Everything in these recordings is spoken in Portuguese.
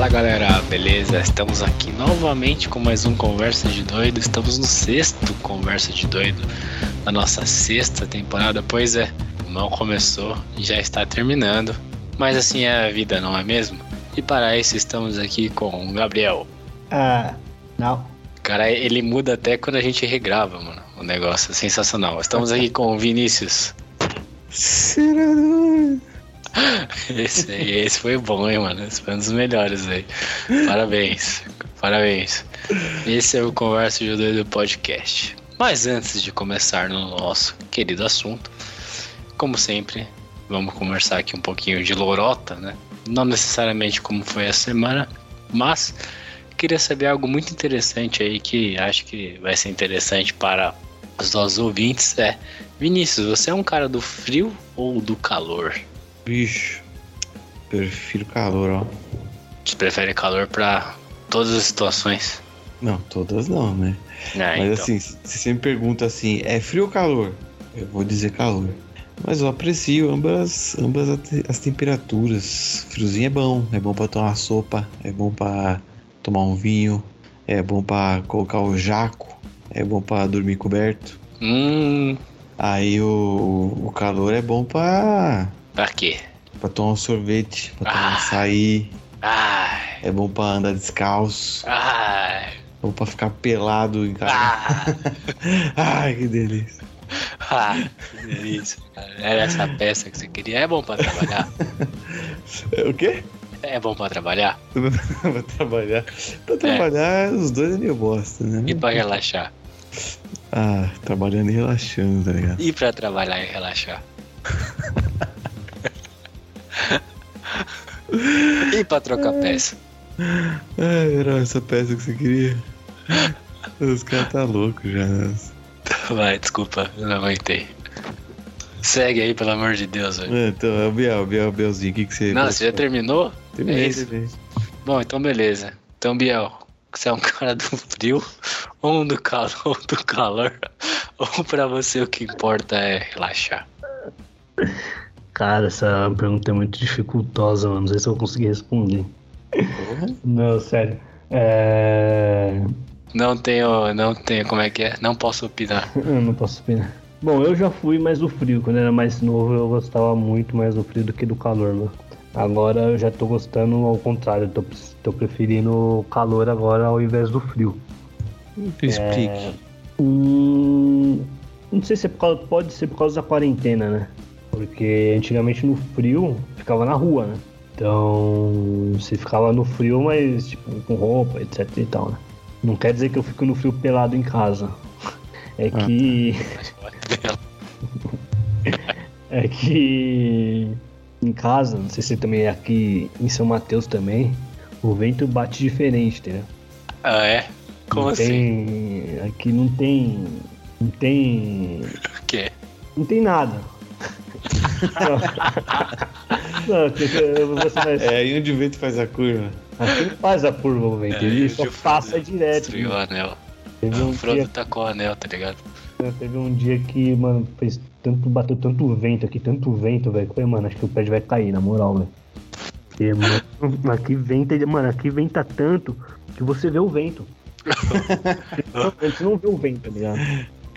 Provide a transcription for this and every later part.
Fala galera, beleza? Estamos aqui novamente com mais um Conversa de Doido. Estamos no sexto Conversa de Doido da nossa sexta temporada. Pois é, mal começou e já está terminando. Mas assim é a vida, não é mesmo? E para isso estamos aqui com o Gabriel. Ah, não. Cara, ele muda até quando a gente regrava, mano. O negócio é sensacional. Estamos aqui com o Vinícius. Esse, esse foi bom, hein, mano? Esse foi um dos melhores aí. Parabéns. Parabéns. Esse é o Conversa de Doido Podcast. Mas antes de começar no nosso querido assunto, como sempre, vamos conversar aqui um pouquinho de lorota, né? Não necessariamente como foi a semana, mas queria saber algo muito interessante aí que acho que vai ser interessante para os nossos ouvintes. É, Vinícius, você é um cara do frio ou do calor? Bicho, prefiro calor, ó. Você prefere calor para todas as situações? Não, todas não, né? Ah, Mas então. assim, se você me pergunta assim, é frio ou calor? Eu vou dizer calor. Mas eu aprecio ambas, ambas as temperaturas. Friozinho é bom, é bom pra tomar sopa, é bom pra tomar um vinho, é bom pra colocar o jaco, é bom pra dormir coberto. Hum, Aí o, o calor é bom pra, pra quê? pra tomar um sorvete, pra tomar Ah. açaí, Ai, é bom pra andar descalço, ai, é bom pra ficar pelado em casa. ah, Ai, que delícia. ah, que delícia. Era essa peça que você queria. É bom pra trabalhar? O quê? É bom pra trabalhar? pra trabalhar. Pra trabalhar, os dois é meio bosta, né? E pra relaxar? Ah, trabalhando e relaxando, tá ligado? E pra trabalhar e relaxar? e pra trocar peça? Ai, era essa peça que você queria. Os caras tá louco já. né? Vai, desculpa, eu não aguentei. Segue aí, pelo amor de Deus, velho. É, Então, é o Biel, Biel, Bielzinho, o que, que você. Não, você já terminou? Terminei, é isso? terminei. Bom, então beleza. Então, Biel, você é um cara do frio ou um do calor, ou do calor, ou pra você o que importa é relaxar? Cara, essa pergunta é muito dificultosa, mano. Não sei se eu vou conseguir responder. Não, sério. É. Não tenho, não tenho, como é que é? Não posso opinar. Eu não posso opinar. Bom, eu já fui mais do frio. Quando eu era mais novo, eu gostava muito mais do frio do que do calor, mano. Agora eu já tô gostando ao contrário. Tô, tô preferindo o calor agora ao invés do frio. Explique. Hum, não sei se é por causa, pode ser por causa da quarentena, né? Porque antigamente no frio ficava na rua, né? Então você ficava no frio, mas tipo com roupa, etc e tal, né? Não quer dizer que eu fico no frio pelado em casa. É Ah. que. É que em casa, não sei se também é aqui em São Mateus também, o vento bate diferente, entendeu? Ah, é? Como não assim? tem, Aqui não tem. Não tem. O quê? Não tem nada. Não, não porque você vai. É aí onde o vento faz a curva. Aqui não faz a curva o vento, É, ele só passa Frodo direto. Destruiu o anel. Teve um, O Frodo dia, tacou o anel, tá ligado? teve um dia que, mano, fez tanto, bateu tanto vento aqui, tanto vento, velho. que eu falei, mano, acho que o prédio vai cair, na moral, velho. Porque, mano, aqui venta, mano, aqui venta tanto que você vê o vento. Você não vê o vento, tá ligado?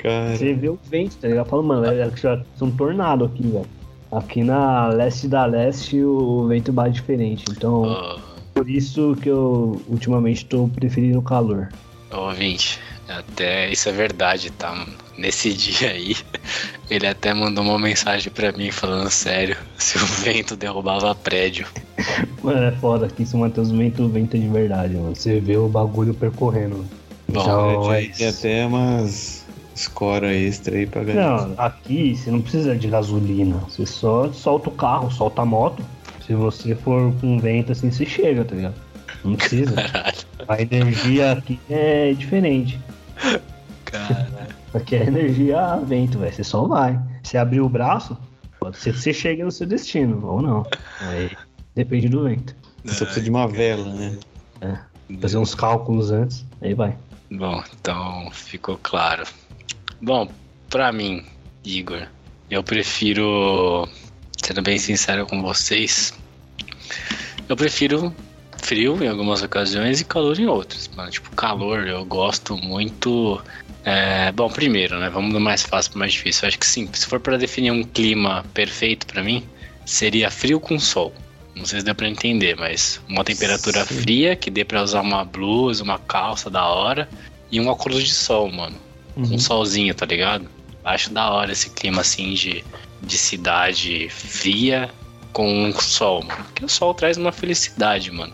Cara. Você vê o vento, tá ligado? Fala, mano, é, já é um tornado aqui, velho. Aqui na leste da leste o vento bate diferente. Então, Ô, por isso que eu ultimamente tô preferindo o calor. ô, ouvinte, até isso é verdade, tá? Nesse dia aí, ele até mandou uma mensagem pra mim falando sério, se o vento derrubava prédio. Mano, é foda aqui em São Mateus o vento, vento de verdade, mano. Você vê o bagulho percorrendo. Bom, então, É, é Tem até umas escora extra aí pra galera. Não, aqui você não precisa de gasolina. Você só solta o carro, solta a moto. Se você for com vento assim, você chega, tá ligado? Não precisa. Caralho, A energia aqui é diferente. cara. Aqui é energia a vento, velho. Você só vai. Você abrir o braço, pode ser que você chegue no seu destino, ou não. Aí depende do vento. Só precisa de uma vela, né? Fazer uns cálculos antes, aí vai. Bom, então ficou claro. Bom, pra mim, Igor, eu prefiro, sendo bem sincero com vocês, eu prefiro frio em algumas ocasiões e calor em outras. Mano, tipo, calor eu gosto muito. É, bom, primeiro, né? Vamos do mais fácil pro mais difícil. Eu acho que sim, se for para definir um clima perfeito para mim, seria frio com sol. Não sei se deu pra entender, mas uma temperatura sim. fria que dê pra usar uma blusa, uma calça da hora e um óculos de sol, mano. Uhum. Um solzinho, tá ligado? Acho da hora esse clima assim de, de cidade fria com um sol, mano. Porque o sol traz uma felicidade, mano.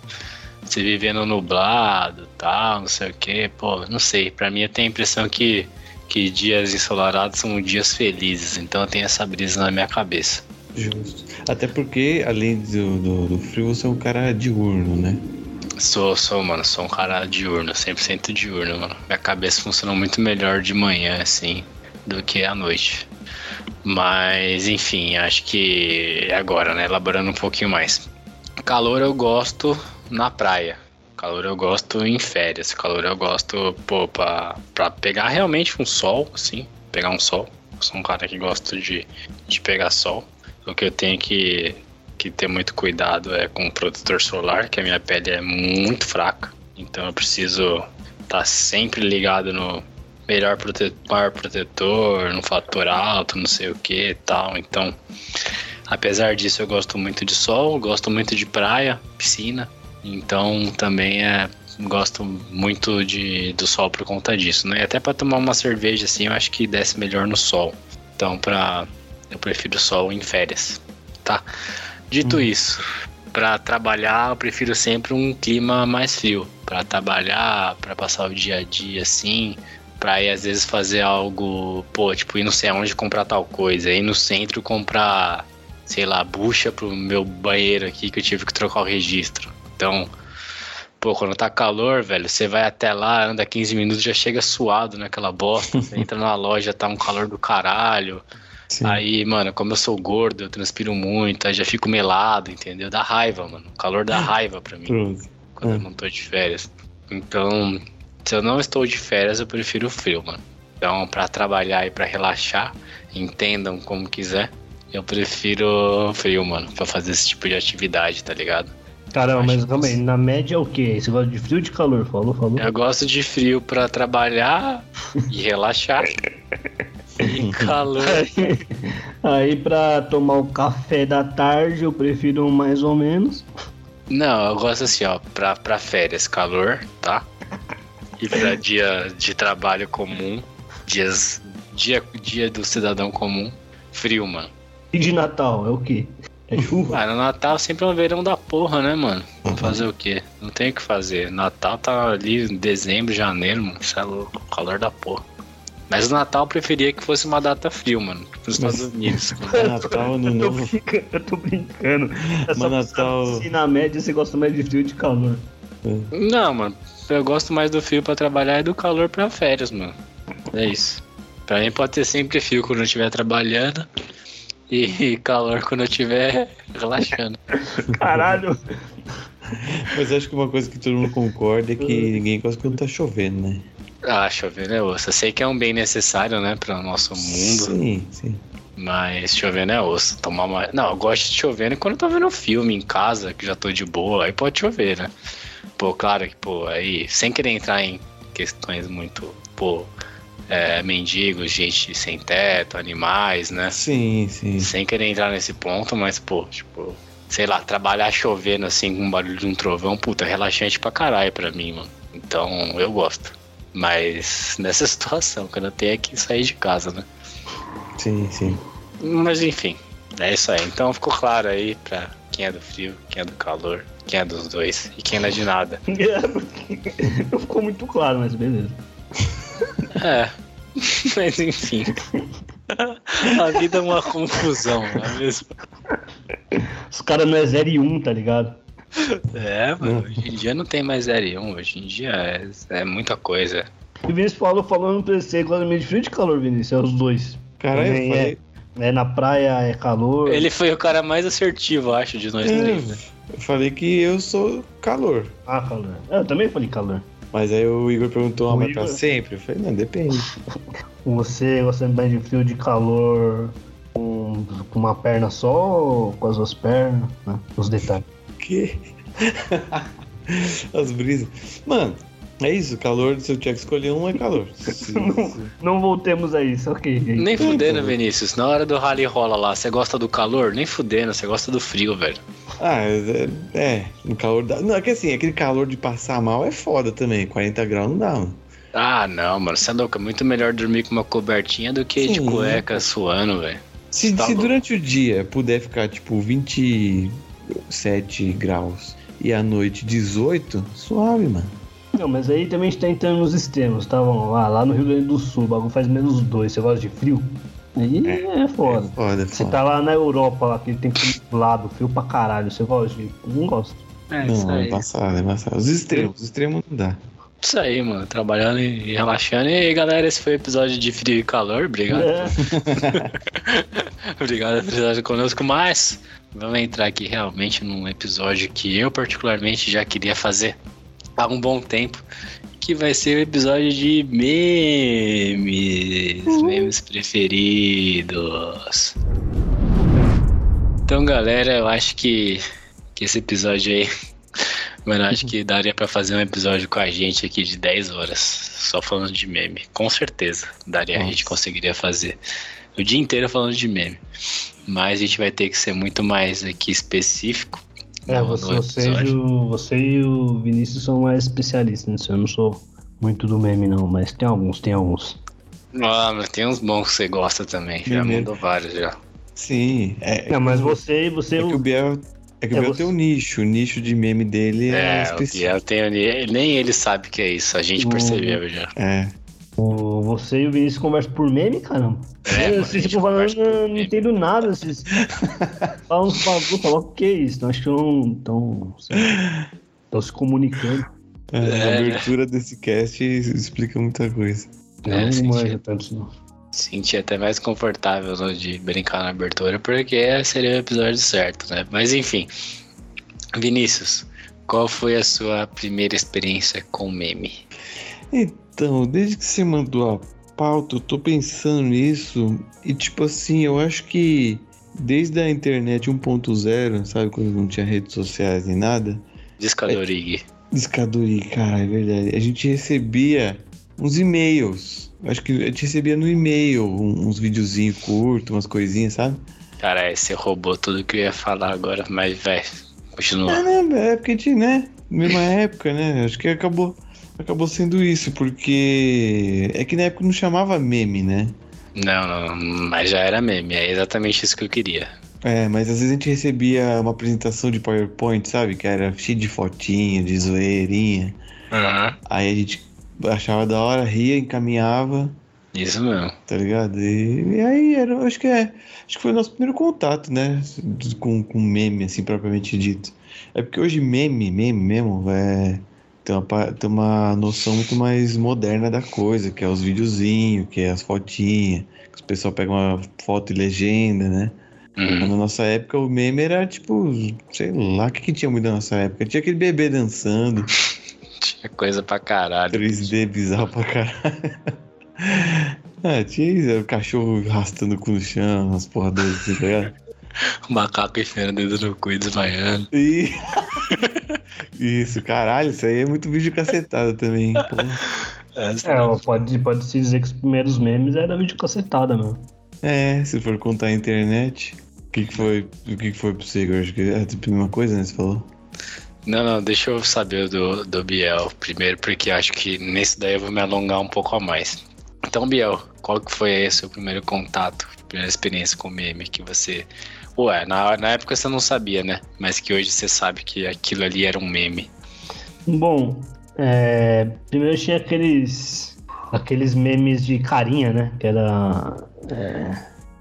Você vivendo nublado tal, não sei o que, pô, não sei. Pra mim eu tenho a impressão que, que dias ensolarados são dias felizes. Então eu tenho essa brisa na minha cabeça. Justo. Até porque, além do, do, do frio, você é um cara diurno, né? Sou, sou, mano. Sou um cara diurno, 100% diurno, mano. Minha cabeça funciona muito melhor de manhã, assim, do que à noite. Mas, enfim, acho que é agora, né? Elaborando um pouquinho mais. Calor eu gosto na praia. Calor eu gosto em férias. Calor eu gosto, pô, pra, pra pegar realmente um sol, assim. Pegar um sol. Sou um cara que gosta de, de pegar sol. O que eu tenho que que ter muito cuidado é com o protetor solar, que a minha pele é muito fraca. Então eu preciso estar tá sempre ligado no melhor prote maior protetor, no fator alto, não sei o que e tal. Então, apesar disso, eu gosto muito de sol, gosto muito de praia, piscina. Então também é gosto muito de, do sol por conta disso, né? E até para tomar uma cerveja assim, eu acho que desce melhor no sol. Então, para eu prefiro sol em férias, tá? Dito hum. isso, para trabalhar eu prefiro sempre um clima mais frio. Para trabalhar, para passar o dia a dia assim, para ir às vezes fazer algo, pô, tipo ir não sei aonde comprar tal coisa, ir no centro comprar, sei lá, bucha pro meu banheiro aqui que eu tive que trocar o registro. Então, pô, quando tá calor, velho, você vai até lá, anda 15 minutos, já chega suado naquela bosta, você entra na loja, tá um calor do caralho. Sim. Aí, mano, como eu sou gordo, eu transpiro muito, aí já fico melado, entendeu? Dá raiva, mano. O calor dá raiva pra mim. Pronto. Quando é. eu não tô de férias. Então, se eu não estou de férias, eu prefiro o frio, mano. Então, pra trabalhar e pra relaxar, entendam como quiser, eu prefiro frio, mano, pra fazer esse tipo de atividade, tá ligado? Caramba, mas também, na média é o quê? Você gosta de frio ou de calor? Falou, falou. Eu gosto de frio pra trabalhar e relaxar. E calor. Aí, aí pra tomar o café da tarde eu prefiro mais ou menos. Não, eu gosto assim, ó, pra, pra férias, calor, tá? E pra dia de trabalho comum, dias, dia, dia do cidadão comum, frio, mano. E de Natal, é o quê? É chuva? Ah, no Natal sempre é um verão da porra, né, mano? Vamos fazer o quê? Não tem o que fazer. Natal tá ali em dezembro, janeiro, mano. Isso é louco, calor da porra. Mas o Natal eu preferia que fosse uma data frio, mano. Nos Estados Unidos. Natal, ano novo. Eu tô brincando. É só Natal... se na média você gosta mais de frio de calor. É. Não, mano. Eu gosto mais do frio pra trabalhar e do calor pra férias, mano. É isso. Pra mim pode ter sempre frio quando eu estiver trabalhando e calor quando eu estiver relaxando. Caralho! Mas acho que uma coisa que todo mundo concorda é que ninguém gosta quando tá chovendo, né? Ah, chover é osso. Eu sei que é um bem necessário, né, para o nosso mundo. Sim, sim. Mas chovendo é osso. Tomar uma... Não, eu gosto de chovendo quando eu tô vendo um filme em casa, que já tô de boa, aí pode chover, né? Pô, claro que, pô, aí, sem querer entrar em questões muito, pô, é, mendigos, gente sem teto, animais, né? Sim, sim. Sem querer entrar nesse ponto, mas, pô, tipo, sei lá, trabalhar chovendo assim com o barulho de um trovão, puta, é relaxante pra caralho pra mim, mano. Então, eu gosto. Mas nessa situação, quando eu tenho que sair de casa, né? Sim, sim. Mas enfim, é isso aí. Então ficou claro aí pra quem é do frio, quem é do calor, quem é dos dois e quem não é de nada. não ficou muito claro, mas beleza. É, mas enfim. A vida é uma confusão, não é mesmo? Os caras não é 0 e 1, um, tá ligado? É, mano, hoje em dia não tem mais L1, hoje em dia é, é muita coisa. E o Vinícius falou falando no PC, claramente frio de calor, Vinícius, é os dois. Caralho, é, é, na praia é calor. Ele foi o cara mais assertivo, acho, de nós é, três. Né? Eu falei que eu sou calor. Ah, calor. Eu também falei calor. Mas aí o Igor perguntou, ah, mas Igor... pra sempre? Eu falei, não, depende. Você gosta mais de frio de calor com, com uma perna só ou com as duas pernas? Né? Os detalhes quê? As brisas. Mano, é isso, calor, se eu tiver que escolher um, é calor. Não, não voltemos a isso, ok. Nem fudendo, pô. Vinícius. Na hora do rally rola lá, você gosta do calor? Nem fudendo, você gosta do frio, velho. Ah, é, é, no calor da. Não, é que assim, aquele calor de passar mal é foda também. 40 graus não dá, mano. Ah, não, mano. Você é louco. É muito melhor dormir com uma cobertinha do que de Sim. cueca suando, velho. Se, Tá se durante o dia puder ficar tipo 27 graus e à noite 18, suave, mano. Não, mas aí também a gente tá entrando nos extremos, tá? Vamos lá, lá no Rio Grande do Sul, o bagulho faz menos dois, você gosta de frio? Aí é, foda. É foda, é Você foda. tá lá na Europa, lá, aquele tempo nublado, frio pra caralho, você gosta de. Não gosto. É isso Não, é aí. embaçado, é embaçado. Os extremos, os extremos não dá. Isso aí, mano. Trabalhando e relaxando. E aí, galera, esse foi o episódio de frio e calor. Obrigado. É, Obrigado por estar conosco. Mas vamos entrar aqui realmente num episódio que eu, particularmente, já queria fazer há um bom tempo. Que vai ser o episódio de memes. Memes preferidos. Então, galera, eu acho que, que esse episódio aí. Mano, acho que daria pra fazer um episódio com a gente aqui de 10 horas, só falando de meme. Com certeza, daria, a gente Nossa. conseguiria fazer o dia inteiro falando de meme. Mas a gente vai ter que ser muito mais aqui específico. é no- você, no você, e episódio. o, você e o Vinícius são mais especialistas nisso. Eu não sou muito do meme, não, mas tem alguns, tem alguns. Ah, mas tem uns bons que você gosta também. Já Meme. mandou vários já. Sim, é. Não, mas você, você. É que o Biel. É que o É, Biel você- tem um nicho. O nicho de meme dele é, É, o específico. Biel tem. Nem ele sabe o que é isso, a gente percebeu já. É. o- você e o Vinícius conversam por meme, caramba. É, eu, vocês falando, conversa por não, não entendo nada. Vocês falam uns bagulho, falam o que é isso? Acho que não estão estão se comunicando. É, É, A né? abertura desse cast explica muita coisa. É, não sim, manja tanto, não. Senti até mais confortável no de brincar na abertura, porque seria o episódio certo, né? Mas enfim. Vinícius, qual foi a sua primeira experiência com meme? Então, desde que você mandou a pauta, eu tô pensando nisso. E tipo assim, eu acho que desde a internet 1.0, sabe, quando não tinha redes sociais nem nada, Discadorig. Discadori, cara, é verdade. A gente recebia uns e-mails. Acho que a gente recebia no e-mail uns videozinhos curtos, umas coisinhas, sabe? Cara, você roubou tudo que eu ia falar agora, mas, velho, É, continua. né? É porque a gente, né? Mesma época, né? Acho que acabou, acabou sendo isso, porque é que na época não chamava meme, né? Não, não, mas já era meme, é exatamente isso que eu queria. É, mas às vezes a gente recebia uma apresentação de PowerPoint, sabe? Que era cheio de fotinha, de zoeirinha. Aham. Aí a gente achava da hora, ria, encaminhava, Isso mesmo. tá ligado? E, e aí era, acho que é. Acho que foi o nosso primeiro contato, né? Com, com meme, assim, propriamente dito. É porque hoje meme, meme mesmo, é. Tem uma, tem uma noção muito mais moderna da coisa, que é os videozinhos, que é as fotinhas, que o pessoal pega uma foto e legenda, né? Uhum. Na nossa época, o meme era tipo, sei lá, o que, que tinha muito na nossa época? Tinha aquele bebê dançando, Tinha coisa pra caralho. 3D bizarro pra caralho. Ah, tinha o cachorro arrastando o cu no chão, umas porra doidas assim, tá ligado? O macaco enfiando dedo no cu e desmaiando. E... Isso, caralho, isso aí é muito vídeo cacetado também. porra. É, pode, pode se dizer que os primeiros memes era vídeo cacetada, meu. É, se for contar a internet. O que, que foi? O que, que foi pra você, Gorge? Que É tipo a mesma coisa, né? Você falou? Não, não, deixa eu saber do, do Biel primeiro, porque acho que nesse daí eu vou me alongar um pouco a mais. Então, Biel, qual que foi aí o seu primeiro contato, primeira experiência com meme que você. Ué, na, na época você não sabia, né? Mas que hoje você sabe que aquilo ali era um meme. Bom, é, primeiro tinha aqueles aqueles memes de carinha, né? Que era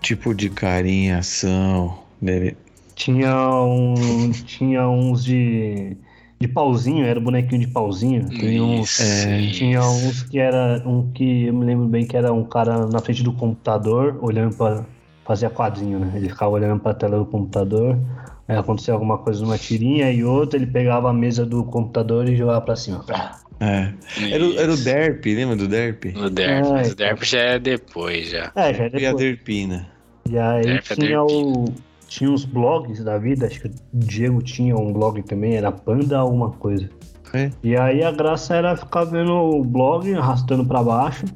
Tipo de carinha, ação. Deve... tinha um tinha uns de de pauzinho, era bonequinho de pauzinho. Tinha uns, é, tinha uns que era um que eu me lembro bem que era um cara na frente do computador olhando para fazia quadrinho, né? Ele ficava olhando para a tela do computador. Aí acontecia alguma coisa numa tirinha e outra, ele pegava a mesa do computador e jogava pra cima. É. Era, o- era o. Derp, lembra do Derp? O Derp, mas Ai, o Derp já é depois já. É, já E a depois. Derpina. E aí Derp é tinha Derp. o. Tinha uns blogs da vida, acho que o Diego tinha um blog também, era Panda alguma coisa. É. E aí a graça era ficar vendo o blog, arrastando pra baixo.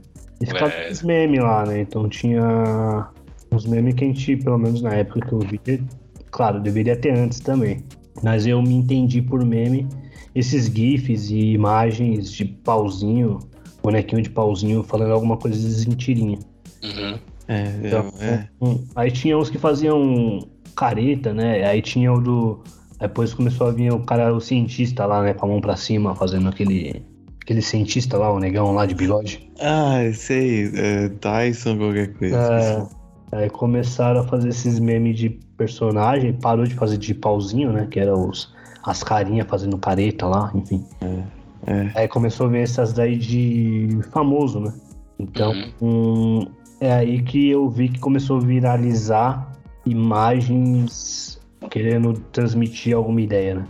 E ficar É. com os memes lá, né? Então tinha uns memes que a gente, pelo menos na época que eu vi, claro, deveria ter antes também. Mas eu me entendi por meme esses GIFs e imagens de pauzinho, bonequinho de pauzinho falando alguma coisa de tirinha. Uhum. É, Então, é. um- Aí tinha os que faziam careta, né? Aí tinha o do. Depois começou a vir o cara, o cientista lá, né? Com a mão pra cima, fazendo aquele. Aquele cientista lá, o negão lá de bigode. Ah, sei. É, Tyson, qualquer coisa. É, aí começaram a fazer esses memes de personagem, parou de fazer de pauzinho, né? Que era os, as carinhas fazendo careta lá, enfim. é. Aí começou a ver essas daí de famoso, né? Então, hum, é aí que eu vi que começou a viralizar imagens querendo transmitir alguma ideia, né?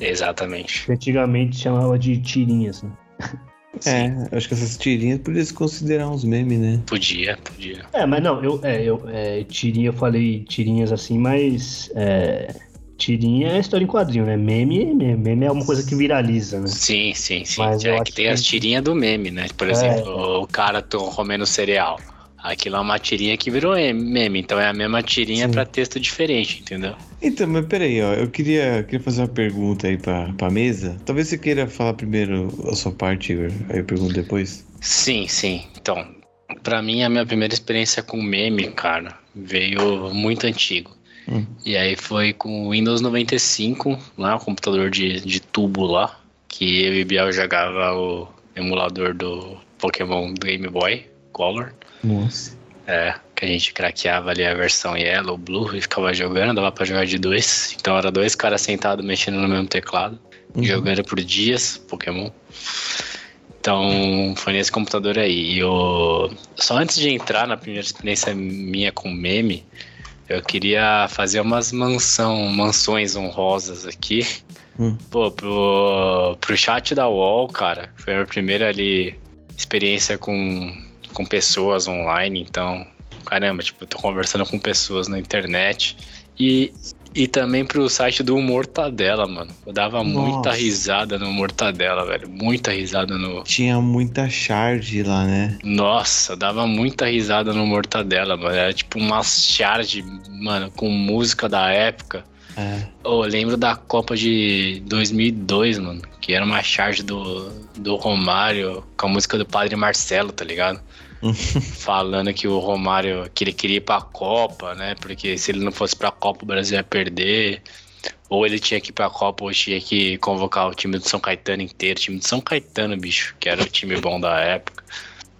Exatamente. Antigamente chamava de tirinhas, né? É, acho que essas tirinhas podia se considerar uns memes, né? Podia, podia. É, mas não, eu, é, eu é, tirinha, eu falei tirinhas assim, mas é, tirinha é história em quadrinho, né? Meme, é meme, meme é uma coisa que viraliza, né? Sim, sim, sim. Mas eu é acho que tem que- as tirinhas do meme, né? Por É. exemplo, o cara tô comendo cereal. Aquilo é uma tirinha que virou meme, então é a mesma tirinha pra texto diferente, entendeu? Então, mas peraí, ó. Eu queria, queria fazer uma pergunta aí pra, pra mesa. Talvez você queira falar primeiro a sua parte, Igor. Aí eu pergunto depois. Sim, sim. Então, pra mim, a minha primeira experiência com meme, cara, veio muito antigo. Hum. E aí foi com o Windows 95, lá, o computador de, de tubo lá, que eu e Biel jogava o emulador do Pokémon Game Boy Color. Nossa. É, que a gente craqueava ali a versão Yellow, Blue e ficava jogando, dava pra jogar de dois. Então era dois caras sentados mexendo no mesmo teclado, Uhum. jogando por dias Pokémon. Então foi nesse computador aí. E eu... Só antes de entrar na primeira experiência minha com meme, eu queria fazer umas mansão, mansões honrosas aqui. Hum. Pô, pro, pro chat da UOL, cara, foi a minha primeira ali experiência com, com pessoas online, então, caramba, tipo, eu tô conversando com pessoas na internet. E, e também pro site do Mortadela, mano. Eu dava muita Nossa. risada no Mortadela, velho. Muita risada no. Tinha muita charge lá, né? Nossa, eu dava muita risada no Mortadela, mano. Era tipo uma charge, mano, com música da época. É. Oh, eu lembro da Copa de 2002, mano, que era uma charge do, do Romário com a música do Padre Marcelo, tá ligado? Falando que o Romário, que ele queria ir pra Copa, né? Porque se ele não fosse pra Copa, o Brasil ia perder. Ou ele tinha que ir pra Copa, ou tinha que convocar o time do São Caetano inteiro. O time do São Caetano, bicho, que era o time bom da época.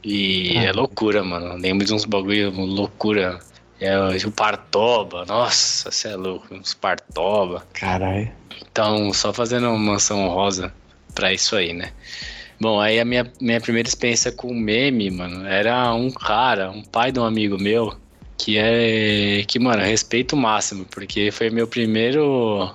E Ah. é loucura, mano. Lembro de uns bagulho, loucura. É, o Partoba, nossa, você é louco, uns Partoba. Caralho. Então, só fazendo uma mansão rosa pra isso aí, né? Bom, aí a minha, minha primeira experiência com meme, mano, era um cara, um pai de um amigo meu, que é. que, mano, respeito máximo, porque foi meu primeiro.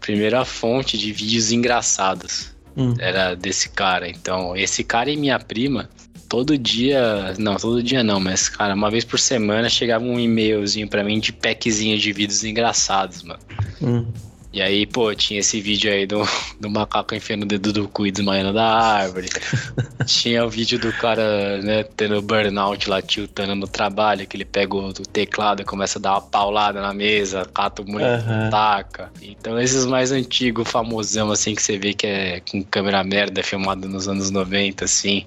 primeira fonte de vídeos engraçados. Hum. Era desse cara. Então, esse cara e minha prima, todo dia. Não, todo dia não, mas, cara, uma vez por semana chegava um e-mailzinho pra mim de packzinho de vídeos engraçados, mano. Hum. E aí, pô, tinha esse vídeo aí do, do macaco enfiando o dedo do cu e desmaiando da árvore. tinha o vídeo do cara, né, tendo burnout lá, tiltando no trabalho, que ele pega o, teclado e começa a dar uma paulada na mesa, cata o mulher, Aham. taca. Então esses mais antigos, famosão, assim, que você vê que é com câmera merda, filmado nos anos 90, assim,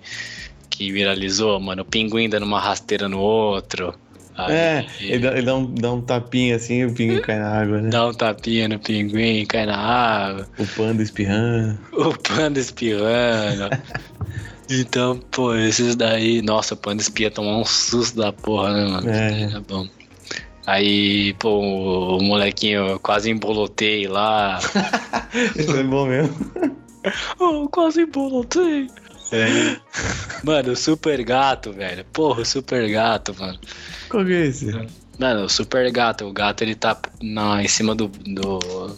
que viralizou, mano, o pinguim dando uma rasteira no outro. Aí- É, ele dá, ele dá um, dá um tapinha assim e o pingo cai na água, né? Dá um tapinha no pinguim, cai na água. O panda espirrando. O panda espirrando. então, pô, esses daí. Nossa, o panda espia tomar um susto da porra, né, mano? É. É bom. Aí, pô, o molequinho eu quase embolotei lá. Isso é bom mesmo. oh, quase embolotei. É. Mano, o super gato, velho. Porra, o super gato, mano. Qual que é esse? Mano, o super gato, o gato ele tá na, em cima do, do,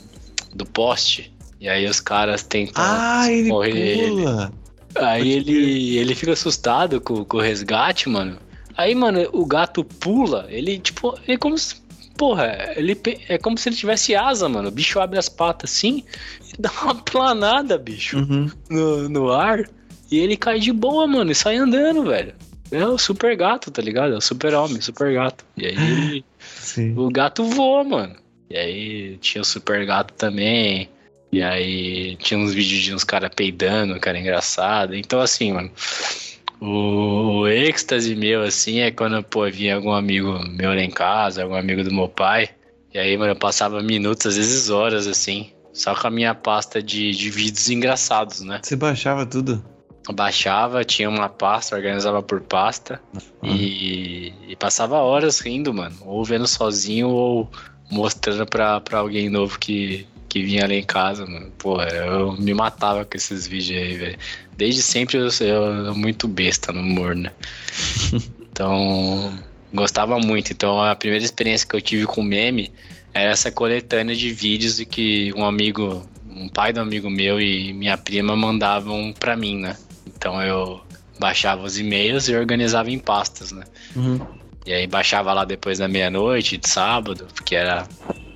do poste. E aí os caras tentam. Ah, ele Morrer pula. Aí Pode ele, ele fica assustado com, com o resgate, mano. Aí, mano, o gato pula, ele, tipo, ele como se porra, ele é como se ele tivesse asa, mano. O bicho abre as patas assim e dá uma planada, bicho, Uhum. no, no ar. E ele cai de boa, mano, e sai andando, velho. É o super gato, tá ligado? É o super homem, super gato. E aí Sim. o gato voa, mano. E aí tinha o super gato também. E aí tinha uns vídeos de uns caras peidando, cara, engraçado. Então, assim, mano. O, o êxtase meu, assim, é quando, pô, vinha algum amigo meu lá em casa, algum amigo do meu pai. E aí, mano, eu passava minutos, às vezes horas, assim, só com a minha pasta de, de vídeos engraçados, né? Você baixava tudo? Baixava, tinha uma pasta, organizava por pasta e, e passava horas rindo, mano. Ou vendo sozinho ou mostrando pra, pra alguém novo que, que vinha lá em casa, mano. Porra, eu me matava com esses vídeos aí, velho. Desde sempre eu sou eu- muito besta no humor, né? Então, gostava muito. Então, a primeira experiência que eu tive com meme era essa coletânea de vídeos e que um amigo, um pai do amigo meu e minha prima mandavam pra mim, né? Então eu baixava os e-mails e organizava em pastas, né? Uhum. E aí baixava lá depois da meia-noite, de sábado, porque era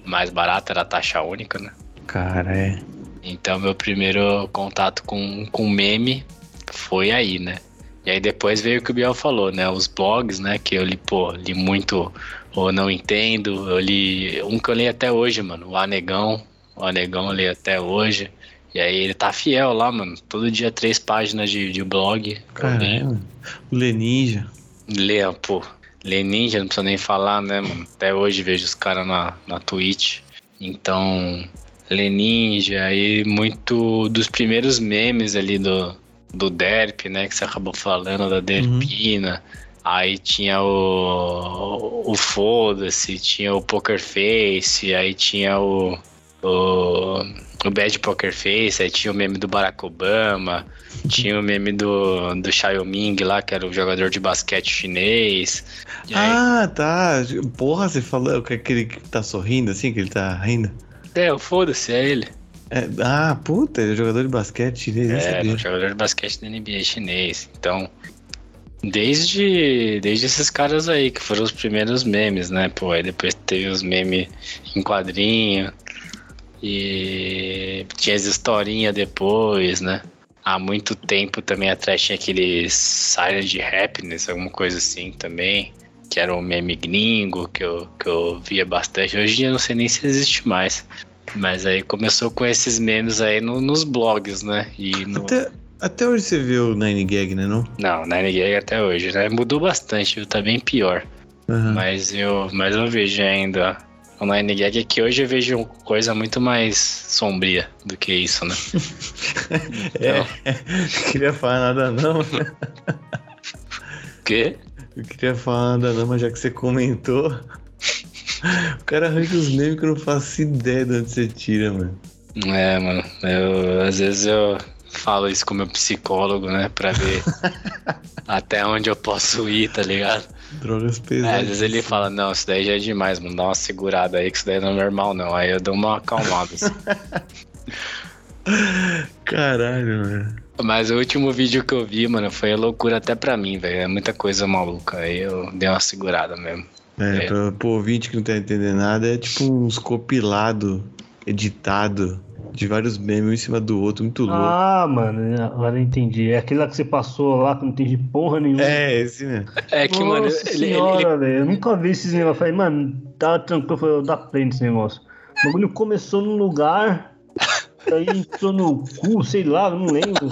mais barato, era taxa única, né? Cara, é. Então meu primeiro contato com, com meme foi aí, né? E aí depois veio o que o Biel falou, né? Os blogs, né? Que eu li, pô, li muito ou não entendo. Eu li um que eu li até hoje, mano, o Anegão. O Anegão eu li até hoje. E aí ele tá fiel lá, mano. Todo dia três páginas de, de blog. Caramba. O Leninja. Lê, pô. Lê Ninja, não precisa nem falar, né, mano? Até hoje vejo os caras na, na Twitch. Então, Lê Ninja, aí muito dos primeiros memes ali do, do Derp, né? Que você acabou falando, da Derpina. Aí tinha o, o Foda-se, tinha o Poker Face, aí tinha o, o, o Bad Poker Face, aí tinha o meme do Barack Obama, tinha o meme do, do Xiaoming lá, que era o jogador de basquete chinês. Aí, Ah, tá. Porra, você falou que aquele que tá sorrindo assim, que ele tá rindo? é, o Foda-se, é ele. É, ah, puta, ele é jogador de basquete chinês, É, um jogador de basquete da NBA chinês. Então, desde, desde esses caras aí, que foram os primeiros memes, né? Pô, aí depois teve os memes em quadrinho. E tinha as historinhas depois, né? Há muito tempo também atrás tinha aquele Silent Happiness, alguma coisa assim também. Que era um meme gringo que eu, que eu via bastante. Hoje em dia eu não sei nem se existe mais. Mas aí começou com esses memes aí no- nos blogs, né? E no... Até, até hoje você vê o Nine Gag, né, não? Não, Nine Gag até hoje, né? Mudou bastante, viu? Tá bem pior. Aham. Mas eu, mas eu vejo ainda o Nine Gag é que hoje eu vejo coisa muito mais sombria do que isso, né? É, queria falar nada não. O quê? Eu queria falar nada não, mas já que você comentou. O cara arranja os memes que eu não faço ideia de onde você tira, mano. É, mano, eu, às vezes eu falo isso com meu psicólogo, né? Pra ver até onde eu posso ir, tá ligado? Drogas É, pesadas. às vezes ele fala, não, isso daí já é demais, mano, dá uma segurada aí, que isso daí não é normal, não. Aí eu dou uma acalmada. assim. Caralho, mano. Mas o último vídeo que eu vi, mano, foi loucura até pra mim, velho. É muita coisa maluca. Aí eu dei uma segurada mesmo. É, É. pra, pro ouvinte que não tá entendendo nada, é tipo uns compilado, editado, de vários memes um em cima do outro, muito louco. Ah, mano, agora eu entendi. É aquele lá que você passou lá que não entendi porra nenhuma. É, esse mesmo. É que, mano, Nossa ele, ele- senhora, velho. Eu nunca vi esses negócios. Eu Falei, mano, tá tranquilo, eu falei, dá play nesse negócio. O bagulho começou num lugar, aí entrou no cu, sei lá, eu não lembro.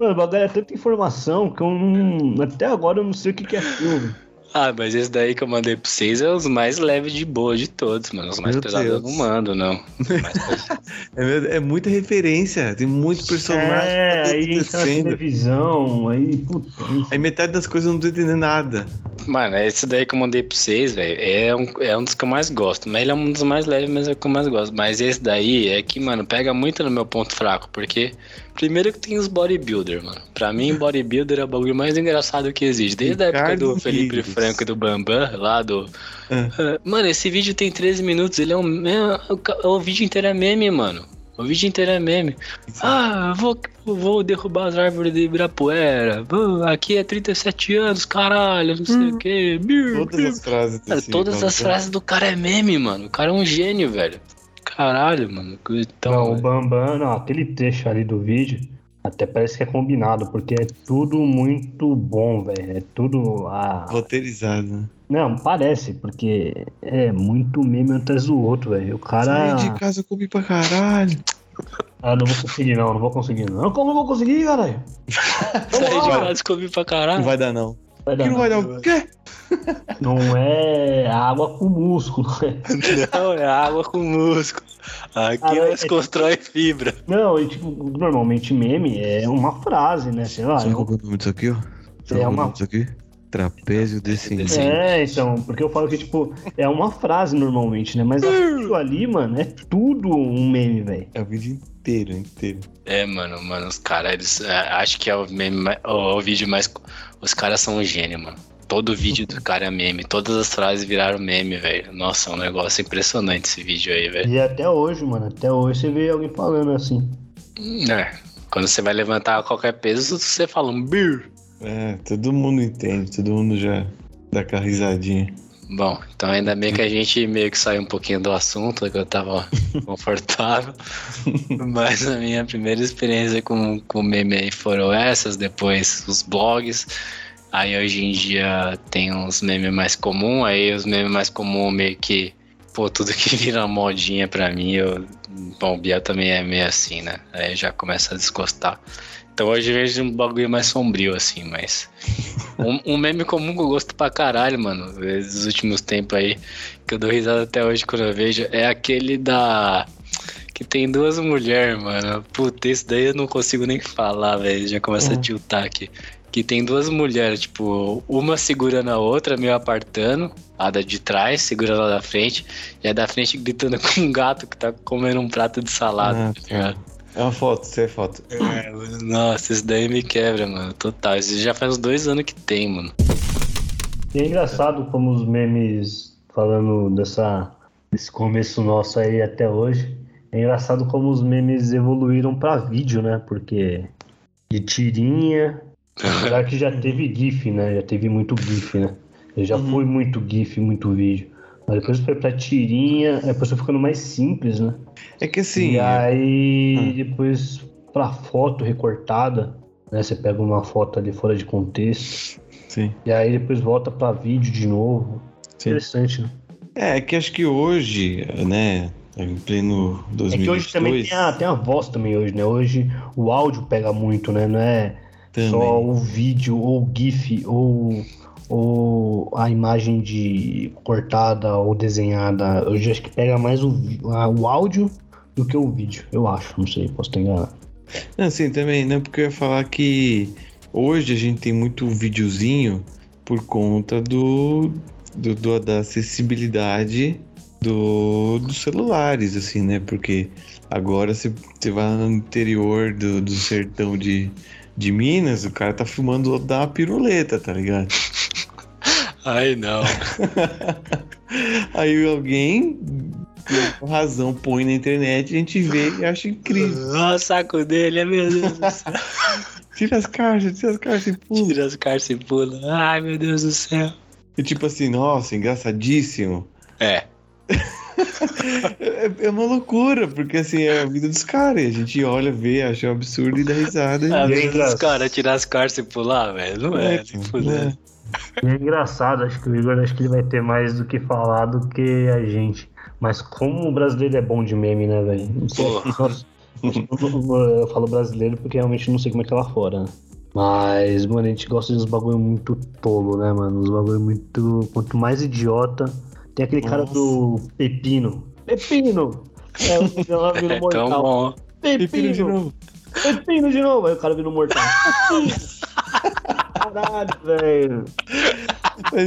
Mano, o bagulho é tanta informação que eu não. Até agora eu não sei o que, que é aquilo. Ah, mas esse daí que eu mandei pra vocês é os mais leves de boa de todos, mano. Os mais Meu pesados eu Deus. não mando, não. É, é muita referência, tem muito personagem É, tá aí entra na acontecendo. televisão, aí, puta. Aí metade das coisas eu não tô entendendo nada. Mano, esse daí que eu mandei pra vocês, velho, é um, é um dos que eu mais gosto. Mas ele é um dos mais leves, mas é o que eu mais gosto. Mas esse daí é que, mano, pega muito no meu ponto fraco, porque primeiro que tem os bodybuilder, mano. Pra mim, bodybuilder é o bagulho mais engraçado que existe. Desde a época do Felipe. Franco e do Bambam, lá do. Ah, Mano, esse vídeo tem 13 minutos, ele é um. é- o vídeo inteiro é meme, mano. O vídeo inteiro é meme. Ah, eu vou, eu vou derrubar as árvores de Ibirapuera. Ah, Aqui é 37 anos, caralho, não sei o quê. Todas as frases Cara, todas as bagulho. frases do cara é meme, mano. O cara é um gênio, velho. Caralho, mano. Não, Então, o Bambam, não, aquele trecho ali do vídeo, até parece que é combinado, porque é tudo muito bom, velho. É tudo. Ah, Roteirizado, né? Não, parece, porque é muito meme atrás do outro, velho. O cara. Saí de casa, eu comi pra caralho. Ah, não vou conseguir, não, não vou conseguir, não. Como eu vou conseguir, caralho? saí de casa comi pra Não caralho. vai dar, não. Vai dar, Que não vai não. dar o quê? Não é água com músculo. Não, é água com músculo. Aqui Ah, não, nós é- constrói fibra. Não, e tipo, normalmente meme é uma frase, né? Sei lá. Eu- qual é o nome disso aqui, ó? Sabe É é uma- aqui? Trapézio descendente. É, então, porque eu falo que, tipo, é uma frase normalmente, né? Mas aquilo ali, mano, é tudo um meme, velho. É o vídeo inteiro, inteiro. É, mano, mano, os caras, eles. é, acho que é o meme, mais- o, o vídeo mais. Os caras são um gênio, mano. Todo vídeo do cara é meme. Todas as frases viraram meme, velho. Nossa, é um negócio impressionante esse vídeo aí, velho. E até hoje, mano, até hoje você vê alguém falando assim. É. Quando você vai levantar qualquer peso, você fala um beer. É, todo mundo entende, todo mundo já dá aquela risadinha. Bom, então ainda bem que a gente meio que saiu um pouquinho do assunto, que eu tava confortável. Mas a minha primeira experiência com, com meme aí foram essas, depois os blogs. Aí hoje em dia tem uns memes mais comuns, aí os memes mais comuns meio que, pô, tudo que vira modinha pra mim, eu, bom, o Bia também é meio assim, né? Aí já começa a desgostar. Então hoje eu vejo um bagulho mais sombrio, assim, mas. Um, um meme comum que eu gosto pra caralho, mano, dos últimos tempos aí, que eu dou risada até hoje quando eu vejo, é aquele da. Que tem duas mulheres, mano. Puta, esse daí eu não consigo nem falar, velho. Já começa a Uhum. tiltar aqui. Que tem duas mulheres, tipo, uma segurando a outra, meio apartando. A da de trás, segurando a da frente. E a da frente gritando com um gato que tá comendo um prato de salada. Ah, tá ligado? É uma foto, isso é foto. É, nossa, isso daí me quebra, mano. Total. Isso já faz uns dois anos que tem, mano. E é engraçado como os memes, falando dessa, desse começo nosso aí até hoje, é engraçado como os memes evoluíram pra vídeo, né? Porque de tirinha, apesar que já teve GIF, né? Já teve muito GIF, né? Já Uhum. foi muito GIF, muito vídeo. Mas depois foi pra tirinha, depois foi ficando mais simples, né? É que assim, E aí, Hum. depois pra foto recortada, né? Você pega uma foto ali fora de contexto, sim, e aí depois volta pra vídeo de novo. sim. Interessante, né? É, é que acho que hoje, né, em pleno É 2022, que hoje também tem a, tem a voz também hoje, né? Hoje o áudio pega muito, né? Não é também. só o vídeo ou o GIF ou, ou a imagem de cortada ou desenhada. Hoje acho que pega mais o, o áudio do que o vídeo, eu acho. Não sei, posso ter enganado. Não, sim, também, não, porque eu ia falar que hoje a gente tem muito videozinho por conta do, do- do- da acessibilidade do, dos celulares, assim, né? Porque agora você vai no interior do, do sertão de, de Minas, o cara tá filmando uma piruleta, tá ligado? Ai, não. Aí alguém, com razão, põe na internet, a gente vê e acha incrível. Olha o saco dele, é meu Deus do céu. Tira as caixas, tira as caixas e pula. Tira as cartas e pula. Ai, meu Deus do céu. E tipo assim, nossa, engraçadíssimo. É. É, é uma loucura, porque assim, é a vida dos caras. E a gente olha, vê, acha um absurdo e dá risada. A é vida dos caras tirar as cartas e pular, velho. Não é, nem fudendo. E é engraçado, acho que o Igor acho que ele vai ter mais do que falar do que a gente. Mas como o brasileiro é bom de meme, né, velho? Não sei, Porra. nossa, eu falo brasileiro porque realmente não sei como é que é lá fora, né? Mas, mano, a gente gosta de uns bagulho muito tolo, né, mano? Uns bagulho muito. Quanto mais idiota. Tem aquele cara Nossa. do Pepino. Pepino! É, o cara vira É um tão mortal. bom. Pepino de novo. Pepino de novo! Aí o cara vira mortal. Caralho, velho.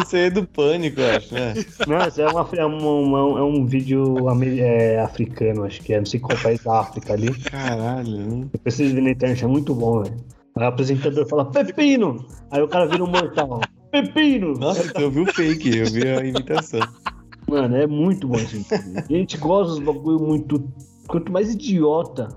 Isso aí é do pânico, eu acho, né? Não, isso é, uma, é, uma- é um vídeo é, africano, acho que é. Não sei qual país da África ali. Caralho, né? Depois vocês verem na internet, é muito bom, velho. Aí o apresentador fala, Pepino! Aí o cara vira um mortal. Pepino! Nossa, eu vi o fake, eu vi a imitação. Mano, é muito bom esse vídeo. A gente gosta dos bagulho muito quanto mais idiota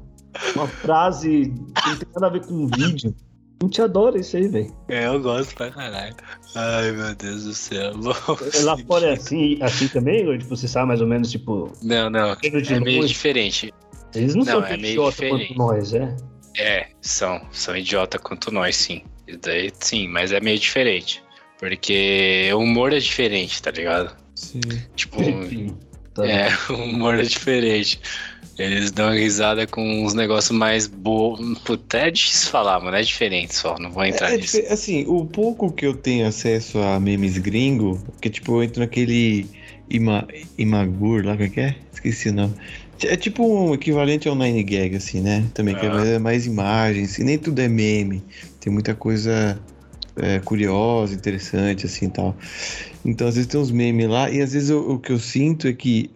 uma frase que não tem nada a ver com um vídeo. A gente adora isso aí, velho. É, eu gosto pra caralho. Ai, meu Deus do céu. Lá seguir. fora é assim, assim também? Ou, tipo, você sabe mais ou menos, tipo, Não, não. É meio diferente. eles não, Não, são é tão meio idiota diferente. quanto nós, é? É, são. São idiota quanto nós, sim. Isso daí, sim, mas é meio diferente. Porque o humor é diferente, tá ligado? Sim. Tipo, Enfim, tá. é, o humor é diferente. Eles dão risada com uns negócios mais bo... Puta, é difícil falar, mano. É diferente só. Não vou entrar É, nisso. dife- assim, o pouco que eu tenho acesso a memes gringo, que tipo, eu entro naquele Ima, Imagur lá, como é que é? Esqueci o nome. É tipo um equivalente ao Nine Gag, assim, né? Também, que é mais, é mais imagens, e nem tudo é meme. Tem muita coisa é, curiosa, interessante, assim e tal. Então, às vezes tem uns memes lá, e às vezes eu- o que eu sinto é que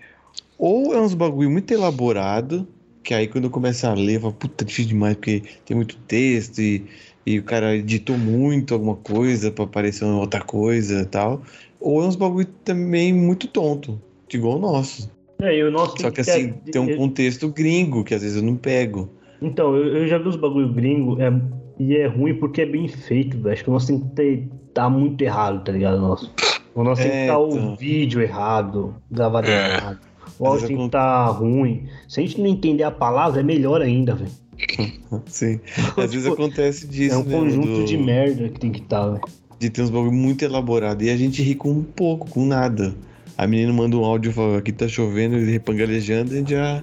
ou é uns bagulho muito elaborado, que aí quando eu começo a ler, eu falo, puta, difícil demais, porque tem muito texto e, e o cara editou muito alguma coisa pra parecer uma outra coisa e tal. Ou é uns bagulho também muito tonto, igual o nosso. É, e o nosso Só que ter- assim, tem um contexto gringo que às vezes eu não pego. Então, eu, eu já vi os bagulho gringo é, e é ruim porque é bem feito, velho. Acho que o nosso tem que ter, tá muito errado, tá ligado? O nosso, o nosso tem que É, estar então. o vídeo errado, gravado É. errado. O áudio estar ruim. Se a gente não entender a palavra, é melhor ainda, velho. Sim. Às vezes acontece disso, É um né, conjunto do- de merda que tem que estar, velho. de ter uns bagulho muito elaborado. E a gente ri com um pouco, com nada. A menina manda um áudio falando aqui tá chovendo, ele repangalejando e a gente já.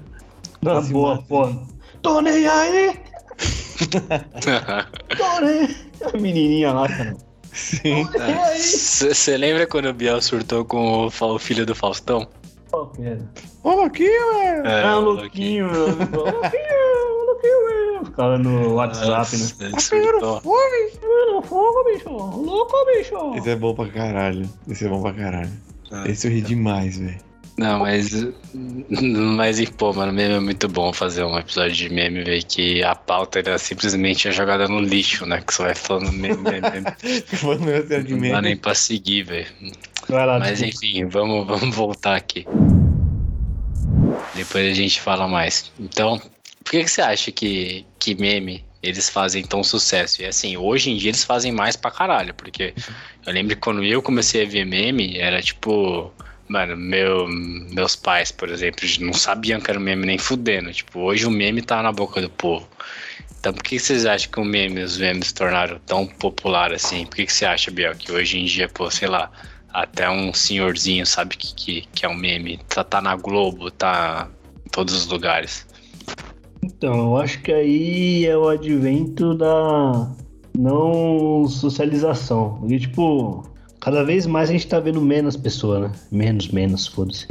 Na boa, pô. Tô nem aí! Tô nem A menininha lá, cara. Sim. Você lembra quando o Biel surtou com o filho do Faustão? Cara. Olha aqui, velho! É, Ah, o louquinho, meu. Louquinho, louquinho, meu. Ficava no WhatsApp, né? Nossa, ele surtou. Mano, fogo, bicho. Louco, bicho. Esse é bom pra caralho. Esse é bom pra caralho. Ah. Esse eu ri demais, velho. Não, mas. Mas, e, pô, mano, meme é muito bom fazer um episódio de meme, velho, que a pauta era simplesmente a jogada no lixo, né? Que você vai falando meme, meme, meme. Não dá nem pra seguir, velho. Vai lá, Mas desculpa. enfim, vamos, vamos voltar aqui. Depois a gente fala mais. Então, por que, que você acha que, que meme eles fazem tão sucesso? E assim, hoje em dia eles fazem mais pra caralho, porque eu lembro que quando eu comecei a ver meme, era tipo. Mano, meu, meus pais, por exemplo, não sabiam que era um meme nem fudendo. Tipo, hoje o meme tá na boca do povo. Então por que que vocês acham que o meme, os memes se tornaram tão popular assim? Por que, que você acha, Biel, que hoje em dia, pô, sei lá, até um senhorzinho sabe que, que, que é um meme? Tá, tá na Globo, tá em todos os lugares. Então, eu acho que aí é o advento da não socialização. Porque, tipo, cada vez mais a gente tá vendo menos pessoas, né? Menos, menos, foda-se.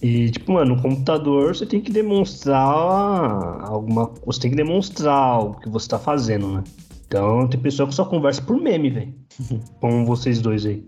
E, tipo, mano, no computador você tem que demonstrar alguma. Você tem que demonstrar o que você tá fazendo, né? Então tem pessoa que só conversa por meme, velho. Como vocês dois aí.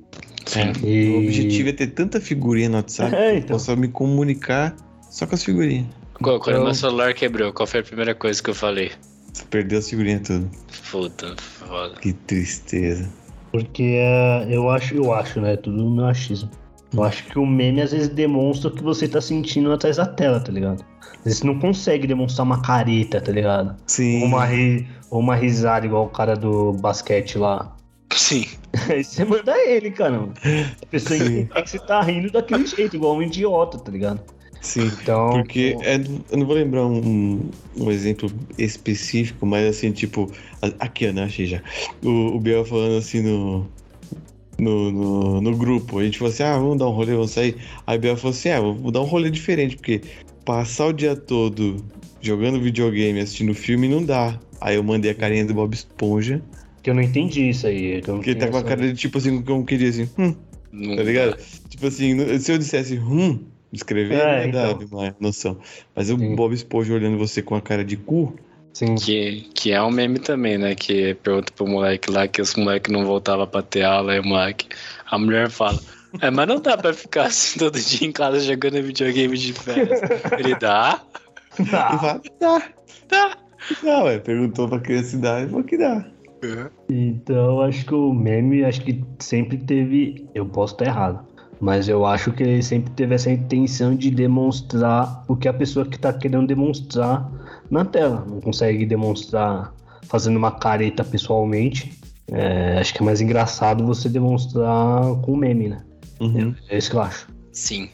Sim. E... O objetivo é ter tanta figurinha no WhatsApp É, que eu então. possa me comunicar só com as figurinhas. Quando, quando Então- meu celular quebrou, qual foi a primeira coisa que eu falei? Você perdeu as figurinhas tudo. Puta, foda. Que tristeza. Porque é, eu acho, eu acho, né? Tudo no meu achismo. Eu acho que o meme às vezes demonstra o que você tá sentindo atrás da tela, tá ligado? Às vezes você não consegue demonstrar uma careta, tá ligado? Sim. Ou uma, ri, ou uma risada igual o cara do basquete lá. Sim. Aí você manda ele, caramba. A pessoa Sim. que você tá rindo daquele jeito, igual um idiota, tá ligado? Sim. Então. Porque é, eu não vou lembrar um, um exemplo específico, mas assim, tipo, a- aqui, ó, né? Achei já. O, o Biel falando assim no, no, no, no grupo. A gente falou assim: ah, vamos dar um rolê, vamos sair. Aí o Biel falou assim: ah, vou dar um rolê diferente, porque passar o dia todo jogando videogame, assistindo filme, não dá. Aí eu mandei a carinha do Bob Esponja, Que eu não entendi isso aí. que não ele tá com a cara de tipo assim, como queria assim, hum, Não tá ligado? Tipo assim, se eu dissesse hum, escrever, É, não dar então. uma noção. Mas o Sim. Bob Esponja olhando você com a cara de cu, Sim. Que, que é um meme também, né? Que pergunta pro moleque lá que os moleques não voltavam pra ter aula, aí o moleque. A mulher fala. É, mas não dá pra ficar assim todo dia em casa jogando videogame de férias. Ele dá? ele fala, dá, Dá. dá, ué. Perguntou pra criança idade, falou que dá. Então, acho que o meme, acho que sempre teve. Eu posso estar errado. Mas eu acho que ele sempre teve essa intenção de demonstrar o que a pessoa que tá querendo demonstrar na tela. Não consegue demonstrar fazendo uma careta pessoalmente. É, acho que é mais engraçado você demonstrar com meme, né? Uhum. É isso que eu acho. Sim,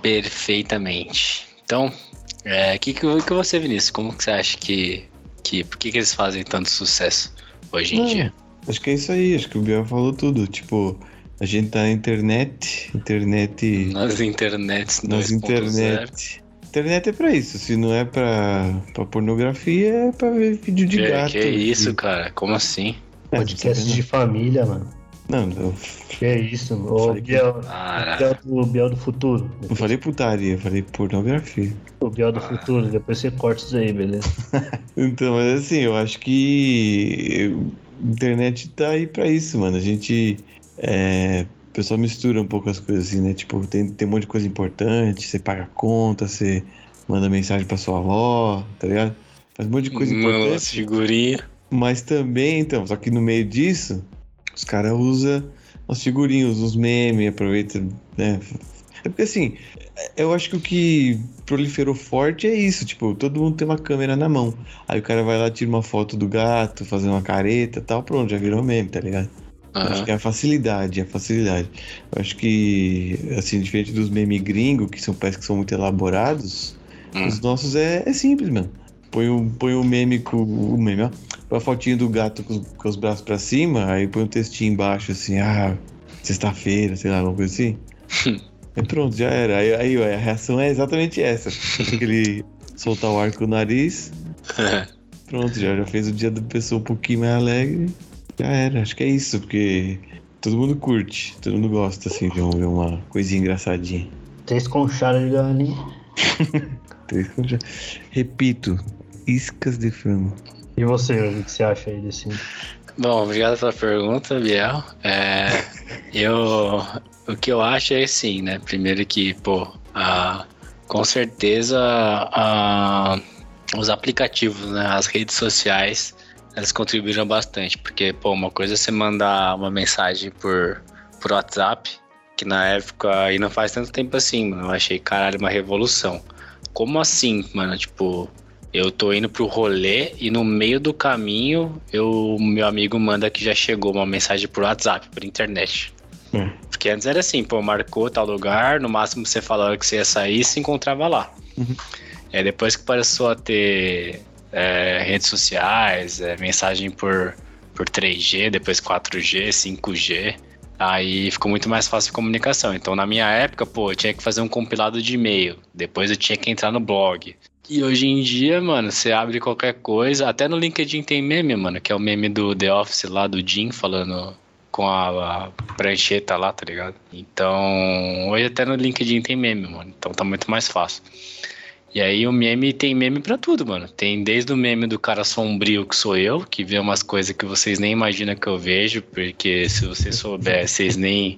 perfeitamente. Então, o é, que, que, que você, Vinícius, como que você acha que. que por que, que eles fazem tanto sucesso hoje em Não, dia? Acho que é isso aí, acho que o Biel falou tudo. Tipo, a gente tá na internet, internet. Nas internets Nas 2.0. internet. Internet é pra isso, se não é pra, pra pornografia, é pra ver vídeo de Que, gato. que isso, cara? Como assim? É, Podcast não, de família, mano. Não, eu Que é isso, que- Biel, Cara, Biel do, Biel do futuro. não falei putaria, eu falei pornografia. O Biel do futuro, depois você corta isso aí, beleza? Então, mas assim, eu acho que a internet tá aí pra isso, mano. A gente. É, o pessoal mistura um pouco as coisas assim, né? Tipo, tem, tem um monte de coisa importante, você paga a conta, você manda mensagem pra sua avó, tá ligado? Faz um monte de coisa mano, as importante. figurinhas. Mas também, então, só que no meio disso, os caras usam as figurinhas, os memes, aproveita, né? É porque assim, eu acho que o que proliferou forte é isso, tipo, todo mundo tem uma câmera na mão. Aí o cara vai lá, tira uma foto do gato, fazer uma careta e tal, pronto, já virou meme, tá ligado? Eu Acho que é a facilidade, é a facilidade. Eu acho que, assim, diferente dos memes gringos, que são parece que são muito elaborados, Hum. os nossos é, é simples, mano. Põe o, põe o meme com o meme, ó. Põe a fotinho do gato com, os- com os braços pra cima, aí põe um textinho embaixo assim, ah, sexta-feira, sei lá, alguma coisa assim. aí pronto, já era. Aí, aí ó, a reação é exatamente essa. Aquele soltar o ar com o nariz, pronto, já, já fez o dia da pessoa um pouquinho mais alegre. Já era, acho que é isso, porque todo mundo curte, todo mundo gosta, assim, de um- ver uma coisinha engraçadinha. Três conchadas de galinha. Três concha- Repito, iscas de frango. E você, o que você acha aí desse? Bom, obrigado pela pergunta, Biel. É, eu, o que eu acho é assim, né? Primeiro que, pô, a, com certeza a, os aplicativos, né? As redes sociais, elas contribuíram bastante. Porque, pô, uma coisa é você mandar uma mensagem por, por WhatsApp, que na época, e não faz tanto tempo assim, mano, eu achei, caralho, uma revolução. Como assim, mano? Tipo, eu tô indo pro rolê e no meio do caminho, eu, meu amigo manda que já chegou uma mensagem por WhatsApp, por internet. É. Porque antes era assim, pô, marcou tal lugar, no máximo você falava que você ia sair e se encontrava lá. Uhum. É, depois que começou a ter é, redes sociais, é, mensagem por, por 3G, depois 4G, 5G, aí ficou muito mais fácil a comunicação. Então, na minha época, pô, eu tinha que fazer um compilado de e-mail, depois eu tinha que entrar no blog. E hoje em dia, mano, você abre qualquer coisa, até no LinkedIn tem meme, mano, que é o meme do The Office lá, do Jim, falando com a, a prancheta lá, tá ligado? Então, hoje até no LinkedIn tem meme, mano, então tá muito mais fácil. E aí o meme tem meme pra tudo, mano. Tem desde o meme do cara sombrio que sou eu, que vê umas coisas que vocês nem imaginam que eu vejo, porque se você souber, vocês nem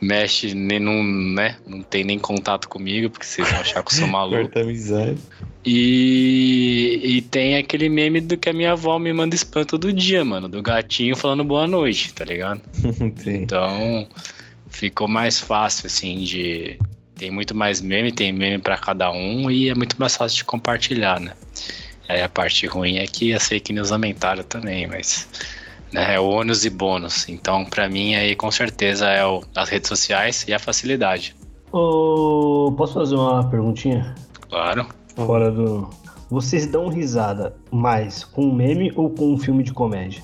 mexem, nem não, né? Não tem nem contato comigo, porque vocês vão achar que eu sou maluco. Amizade. E, e tem aquele meme do que a minha avó me manda spam todo dia, mano, do gatinho falando boa noite, tá ligado? Então ficou mais fácil, assim, de. Tem muito mais meme, tem meme pra cada um e é muito mais fácil de compartilhar, né? Aí a parte ruim é que as fake news aumentaram também, mas. Né, é ônus e bônus. Então, pra mim, aí com certeza é o, as redes sociais e a facilidade. Ô, posso fazer uma perguntinha? Claro. Fora do. Vocês dão risada mais com um meme ou com um filme de comédia?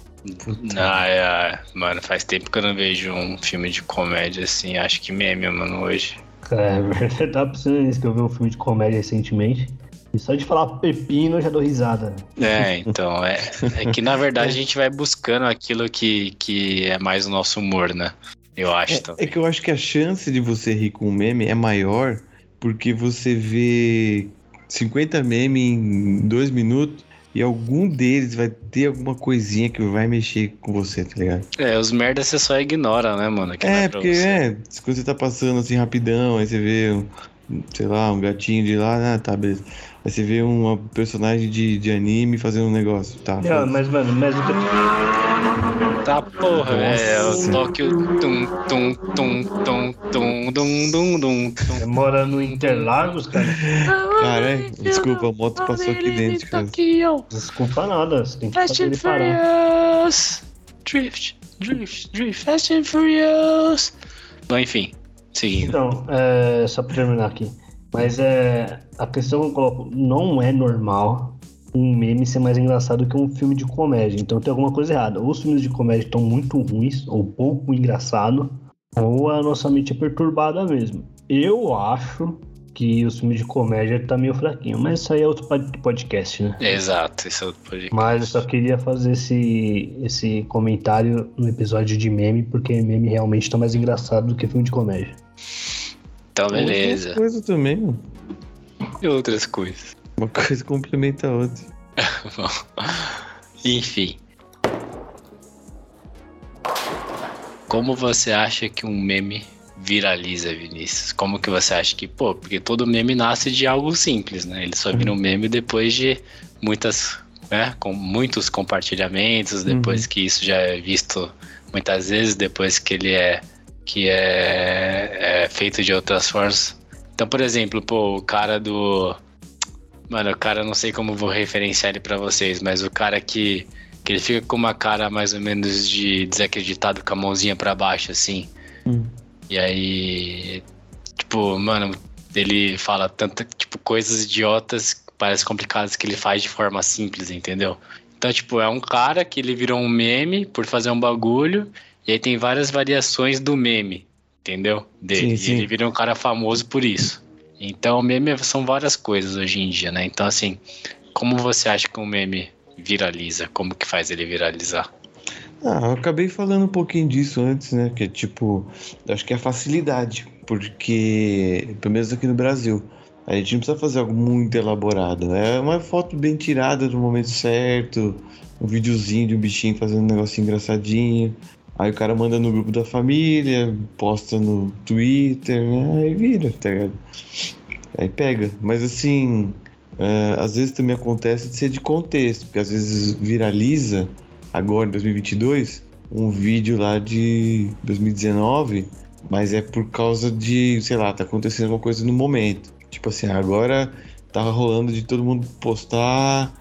Ah, é, mano, faz tempo que eu não vejo um filme de comédia assim, acho que meme, mano, hoje. É, eu tava pensando nisso, que eu vi um filme de comédia recentemente. E só de falar pepino eu já dou risada. É, então, é, é que na verdade a gente vai buscando aquilo que, que é mais o nosso humor, né? Eu acho É, também. é que eu acho que a chance de você rir com um meme é maior porque você vê 50 memes em dois minutos e algum deles vai ter alguma coisinha que vai mexer com você, tá ligado? É, os merdas você só ignora, né, mano? É, pra porque você. é, quando você tá passando assim rapidão, aí você vê um, sei lá, um gatinho de lá, ah, tá, beleza. Aí você vê uma personagem de, de anime fazendo um negócio, tá? Não, mas, mano, mas Tá porra, é o Tóquio tum tum tum tum tum dum dum dum. Você mora no Interlagos, cara? Caralho, desculpa, a moto passou aqui dentro de casa. Desculpa nada, você tem que Fast fazer and ele parar. Furious. Drift, drift, drift, Fast and Furious. Bom, enfim, seguindo. Então, é, só pra terminar aqui. Mas é. A questão que eu coloco, não é normal um meme ser mais engraçado que um filme de comédia. Então tem alguma coisa errada. Ou os filmes de comédia estão muito ruins, ou pouco engraçado, ou a nossa mente é perturbada mesmo. Eu acho que os filmes de comédia tá meio fraquinho, mas isso aí é outro pod- podcast, né? Exato, esse é outro podcast. Mas eu só queria fazer esse, esse comentário no episódio de meme, porque meme realmente tá mais engraçado do que filme de comédia. Então, Outras beleza. coisas também, mano. E outras coisas. Uma coisa complementa a outra. Bom, enfim. Como você acha que um meme viraliza, Vinícius? Como que você acha que, pô, porque todo meme nasce de algo simples, né? Ele só vira um meme depois de muitas, né, com muitos compartilhamentos, depois que isso já é visto muitas vezes, depois que ele é que é, é feito de outras formas. Então, por exemplo, pô, o cara do Mano, o cara, não sei como vou referenciar ele pra vocês, mas o cara que, que ele fica com uma cara mais ou menos de desacreditado com a mãozinha pra baixo, assim. Hum. E aí, tipo, mano, ele fala tanta, tipo, coisas idiotas que parecem complicadas que ele faz de forma simples, entendeu? Então, tipo, é um cara que ele virou um meme por fazer um bagulho, e aí tem várias variações do meme, entendeu? Sim, Dele. sim. E ele virou um cara famoso por isso. Então, meme são várias coisas hoje em dia, né? Então, assim, como você acha que um meme viraliza? Como que faz ele viralizar? Ah, eu acabei falando um pouquinho disso antes, né? Que é tipo, acho que é a facilidade, porque, pelo menos aqui no Brasil, a gente não precisa fazer algo muito elaborado. É uma foto bem tirada no momento certo, um videozinho de um bichinho fazendo um negocinho engraçadinho. Aí o cara manda no grupo da família, posta no Twitter, né? aí vira, tá ligado? Aí pega. Mas assim, é, às vezes também acontece de ser de contexto, porque às vezes viraliza agora em 2022 um vídeo lá de 2019, mas é por causa de, sei lá, tá acontecendo alguma coisa no momento. Tipo assim, agora tá rolando de todo mundo postar,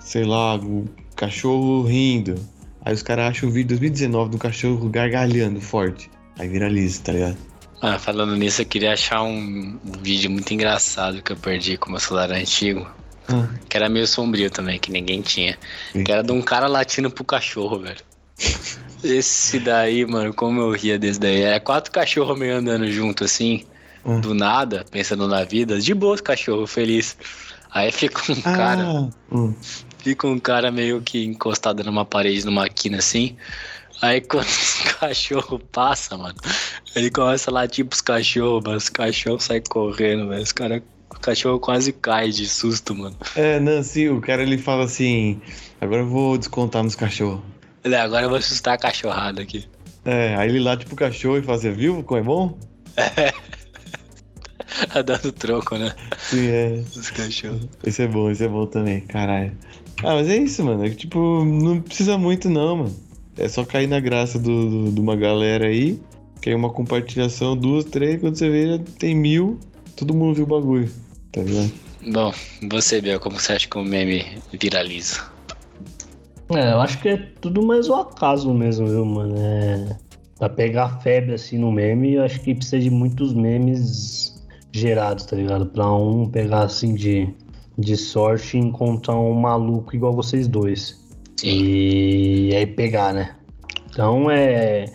sei lá, o cachorro rindo. Aí os caras acham o vídeo de 2019 do cachorro gargalhando forte. Aí viraliza, tá ligado? Ah, falando nisso, eu queria achar um, um vídeo muito engraçado que eu perdi com meu celular antigo. Ah, Que era meio sombrio também, que ninguém tinha. Sim. Que era de um cara latindo pro cachorro, velho. Esse daí, mano, como eu ria desse daí. É quatro cachorros meio andando junto, assim, Hum. do nada, pensando na vida. De boa, cachorro, feliz. Aí fica um cara, Ah, hum. Fica um cara meio que encostado numa parede, numa quina, assim. Aí quando os cachorro passa, mano, ele começa a latir pros cachorros, mano. Os cachorros saem correndo, velho. Os cara, o cachorro quase cai de susto, mano. É, não, sim, o cara ele fala assim: agora eu vou descontar nos cachorros. Ele, agora eu vou assustar a cachorrada aqui. É, aí ele late pro cachorro e fala assim: viu como é bom? Tá dando troco, né? Sim, é. Os cachorros. Esse é bom, esse é bom também, caralho. Ah, mas é isso, mano. É que, tipo, não precisa muito, não, mano. É só cair na graça do, do- de uma galera aí. Que é uma compartilhação, duas, três, quando você vê, já tem mil. Todo mundo viu o bagulho. Tá ligado? Bom, você, Bel, como você acha que o meme viraliza? É, eu acho que é tudo mais o acaso mesmo, viu, mano? É... Pra pegar febre assim no meme, eu acho que precisa de muitos memes gerados, tá ligado? Pra um pegar assim de, de sorte encontrar um maluco igual vocês dois. Sim. E aí pegar, né? Então é.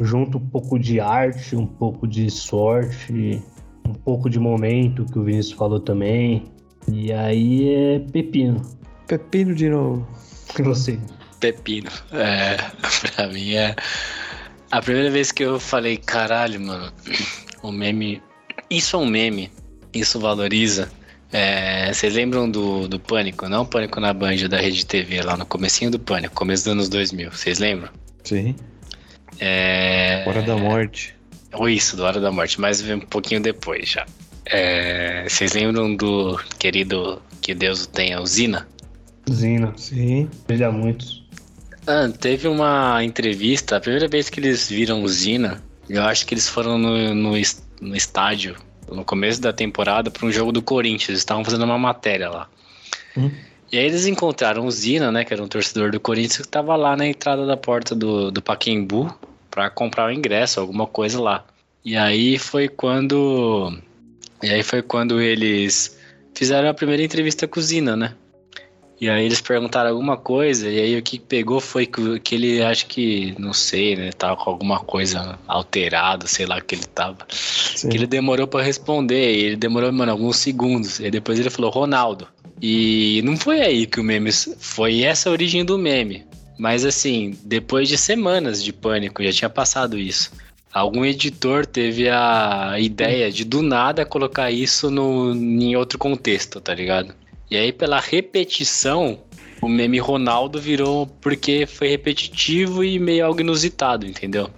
Junto um pouco de arte, um pouco de sorte, um pouco de momento, que o Vinícius falou também. E aí é pepino. Pepino de novo. E você? Pepino. É, pra mim é. A primeira vez que eu falei, caralho, mano, o meme. Isso é um meme. Isso valoriza. É, vocês lembram do, do Pânico? Não Pânico na Band da Rede TV, lá no comecinho do Pânico, começo dos anos 2000. Vocês lembram? Sim. É... Hora da morte. Ou isso, do Hora da Morte, mas um pouquinho depois já. É, vocês lembram do querido Que Deus o tenha, Usina? Zina, Sim. veja muitos. Ah, teve uma entrevista, a primeira vez que eles viram Usina, eu acho que eles foram no, no, no estádio, no começo da temporada, para um jogo do Corinthians. Eles estavam fazendo uma matéria lá. Hum. E aí eles encontraram o Zina, né, que era um torcedor do Corinthians, que estava lá na entrada da porta do, do Paquembu para comprar o ingresso, alguma coisa lá. E aí foi quando. E aí foi quando eles fizeram a primeira entrevista com o Zina, né? E aí eles perguntaram alguma coisa, e aí o que pegou foi que, que ele, acho que, não sei, né, tava com alguma coisa alterada, sei lá o que ele tava. Sim. Que ele demorou pra responder, e ele demorou, mano, alguns segundos. E depois ele falou, Ronaldo. E não foi aí que o meme. Foi essa a origem do meme. Mas assim, depois de semanas de pânico, já tinha passado isso. Algum editor teve a ideia de do nada colocar isso no, em outro contexto, tá ligado? E aí, pela repetição, o meme Ronaldo virou porque foi repetitivo e meio algo inusitado, entendeu?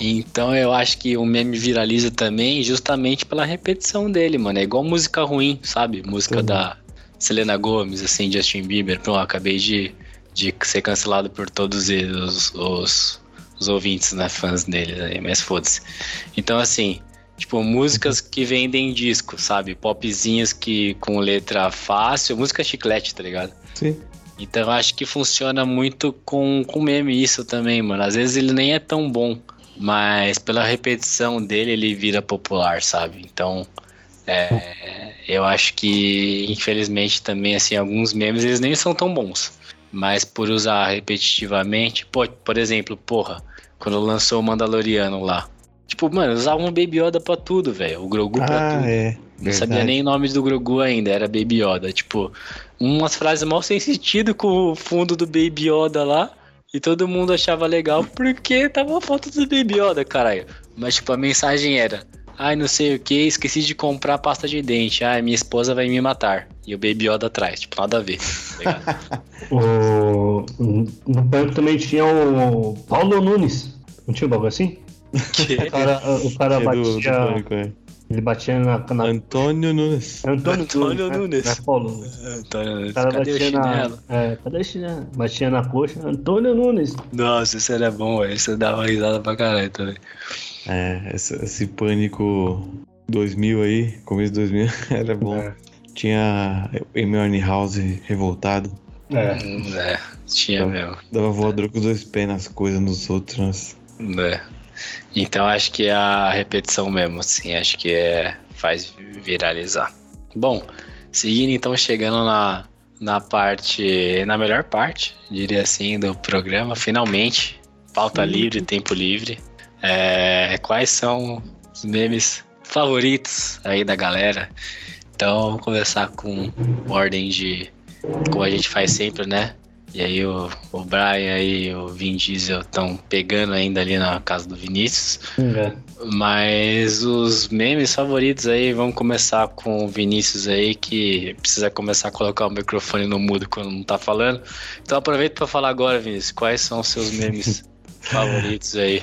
Então eu acho que o meme viraliza também justamente pela repetição dele, mano. É igual música ruim, sabe? Música Uhum. da Selena Gomez, assim, Justin Bieber. Pronto, acabei de, de ser cancelado por todos os, os, os ouvintes, né? Fãs dele aí, mas foda-se. Então, assim, tipo, músicas que vendem disco, sabe? Popzinhas que com letra fácil, música chiclete, tá ligado? Sim. Então eu acho que funciona muito com, com meme isso também, mano. Às vezes ele nem é tão bom, mas pela repetição dele ele vira popular, sabe? Então é, eu acho que infelizmente também assim alguns memes eles nem são tão bons, mas por usar repetitivamente, pô, por exemplo, porra, quando lançou o Mandaloriano lá, tipo, mano, usavam Baby Yoda pra tudo, velho. O Grogu pra Ah, tudo. é. Não sabia nem o nome do Grogu ainda, era Baby Yoda. Tipo, umas frases mal sem sentido com o fundo do Baby Yoda lá. E todo mundo achava legal porque tava a foto do Baby Yoda, caralho. Mas, tipo, a mensagem era: Ai, não sei o que, esqueci de comprar pasta de dente. Ai, minha esposa vai me matar. E o Baby Yoda atrás, tipo, nada a ver. Tá? O... No Pânico também tinha o Paulo Nunes. Não tinha um bagulho assim? Que- O cara, o cara Que é do, do batia. Pânico, é. ele batia na. na... Antônio Nunes. Antônio, Antônio né? Nunes. Não é Paulo Nunes. Antônio, O cara cadê o batia na. chinelo? É, cadê o chinelo? Batia na coxa. Antônio Nunes. Nossa, isso era bom, velho. Você dava risada pra caralho também. É, esse, esse Pânico 2000 aí, começo de 2000, era bom. É. Tinha Amy House revoltado. É. É, tinha mesmo. Dava voador com os dois pés nas coisas, nos outros. né? Então acho que é a repetição mesmo, assim, acho que é faz viralizar. Bom, seguindo então chegando na, na parte, na melhor parte, diria assim, do programa, finalmente, pauta livre, tempo livre. É, quais são os memes favoritos aí da galera? Então vamos começar com ordem de como a gente faz sempre, né? E aí o, o Brian e o Vin Diesel estão pegando ainda ali na casa do Vinícius. É. Mas os memes favoritos aí, vamos começar com o Vinícius aí, que precisa começar a colocar o microfone no mudo quando não tá falando. Então aproveita para falar agora, Vinícius, quais são os seus memes favoritos aí?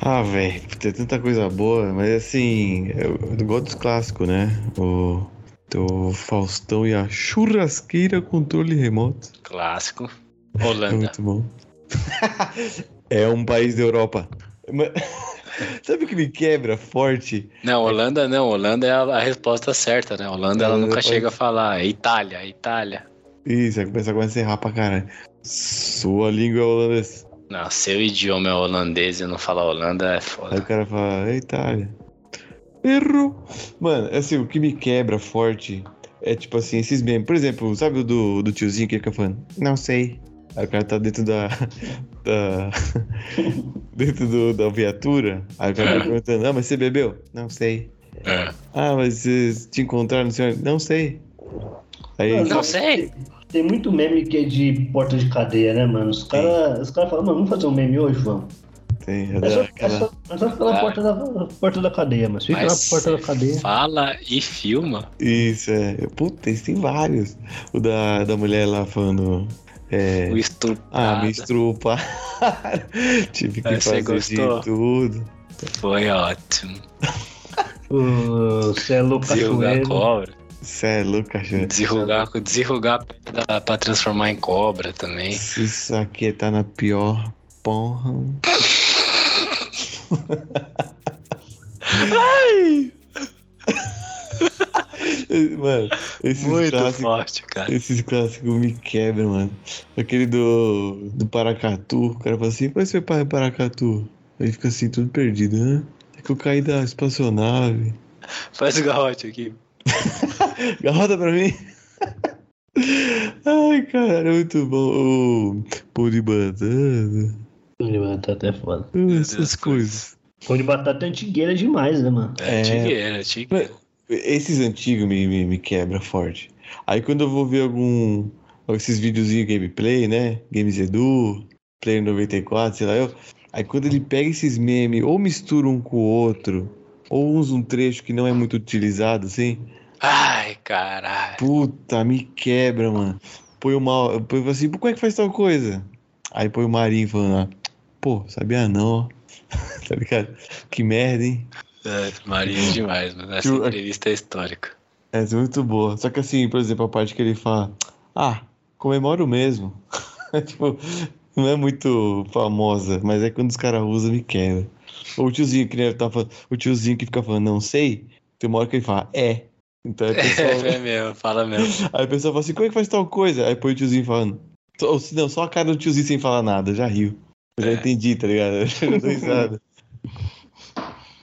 Ah, velho, tem tanta coisa boa, mas assim, eu, eu gosto dos clássicos, né? O do Faustão e a churrasqueira controle remoto. Clássico. É Holanda. muito bom. é um país da Europa. Mas- Sabe o que me quebra forte? Não, Holanda não. Holanda é a, resposta certa, né? Holanda ela Holanda nunca pode- chega a falar. É Itália, Itália. Isso, aí começa a encerrar pra caralho. Sua língua é holandesa. Não, seu idioma é holandês e não falar Holanda é Aí foda. o cara fala, é Itália. Errou. Mano, assim, o que me quebra forte é tipo assim, esses memes. Por exemplo, sabe o do, do tiozinho que fica falando? Não sei. Aí o cara tá dentro da. da dentro do, da viatura. Aí o cara tá perguntando, ah, mas você bebeu? Não sei. É. Ah, mas vocês te encontraram no senhor? Não sei. Aí. Não sei. Tem muito meme que é de porta de cadeia, né, mano? Os caras os cara falam, mano, vamos fazer um meme hoje, vamos. Tem, É só, é só, é só Ah. porta da, porta da cadeia, mas fica Mas na porta da cadeia. fala e filma. Isso, é. Puta, tem vários. O da, da mulher lá falando. É, O estupro. Ah, me estrupa. Tive que você fazer de gostou? tudo. Foi ótimo. Você é louco cobra. Cê é louco, cachorro. Pele dá pra transformar em cobra também. Isso aqui tá na pior porra. Mano, esses Muito clássicos, forte, cara. esses clássicos me quebram, mano. Aquele do, do Paracatu, o cara fala assim, mas foi para Paracatu? Aí fica assim, tudo perdido, né? É que eu caí da espaçonave. Faz o garrote aqui. Garrota pra mim. Ai, cara, muito bom. O pão de batata. Pão de batata é foda. Essas Deus, coisas. Pão de batata é antigueira demais, né, mano? É, É. tigueira, tigueira. Esses antigos me, me, me quebra forte. Aí quando eu vou ver algum. Esses videozinhos gameplay, né? Games Edu, Player 94, sei lá eu. Aí quando ele pega esses memes, ou mistura um com o outro, ou usa um trecho que não é muito utilizado, assim. Ai, caralho. Puta, me quebra, mano. Põe o mal. Põe assim, como é que faz tal coisa? Aí põe o Marinho falando lá, pô, sabia não, ó. tá ligado? Que merda, hein? É, Marinho demais, mano. Essa Tipo, entrevista é histórica. Essa é muito boa. Só que assim, por exemplo, a parte que ele fala, ah, comemoro mesmo. tipo, não é muito famosa, mas é quando os caras usam, me quebra. Ou o tiozinho que nem tá falando, o tiozinho que fica falando, não sei, tem uma hora que ele fala, é. Então aí o pessoal, É mesmo, fala mesmo. aí o pessoal fala assim, como é que faz tal coisa? Aí põe o tiozinho falando. Ou se não, só a cara do tiozinho sem falar nada, já riu. Eu já É. entendi, tá ligado? Eu risada.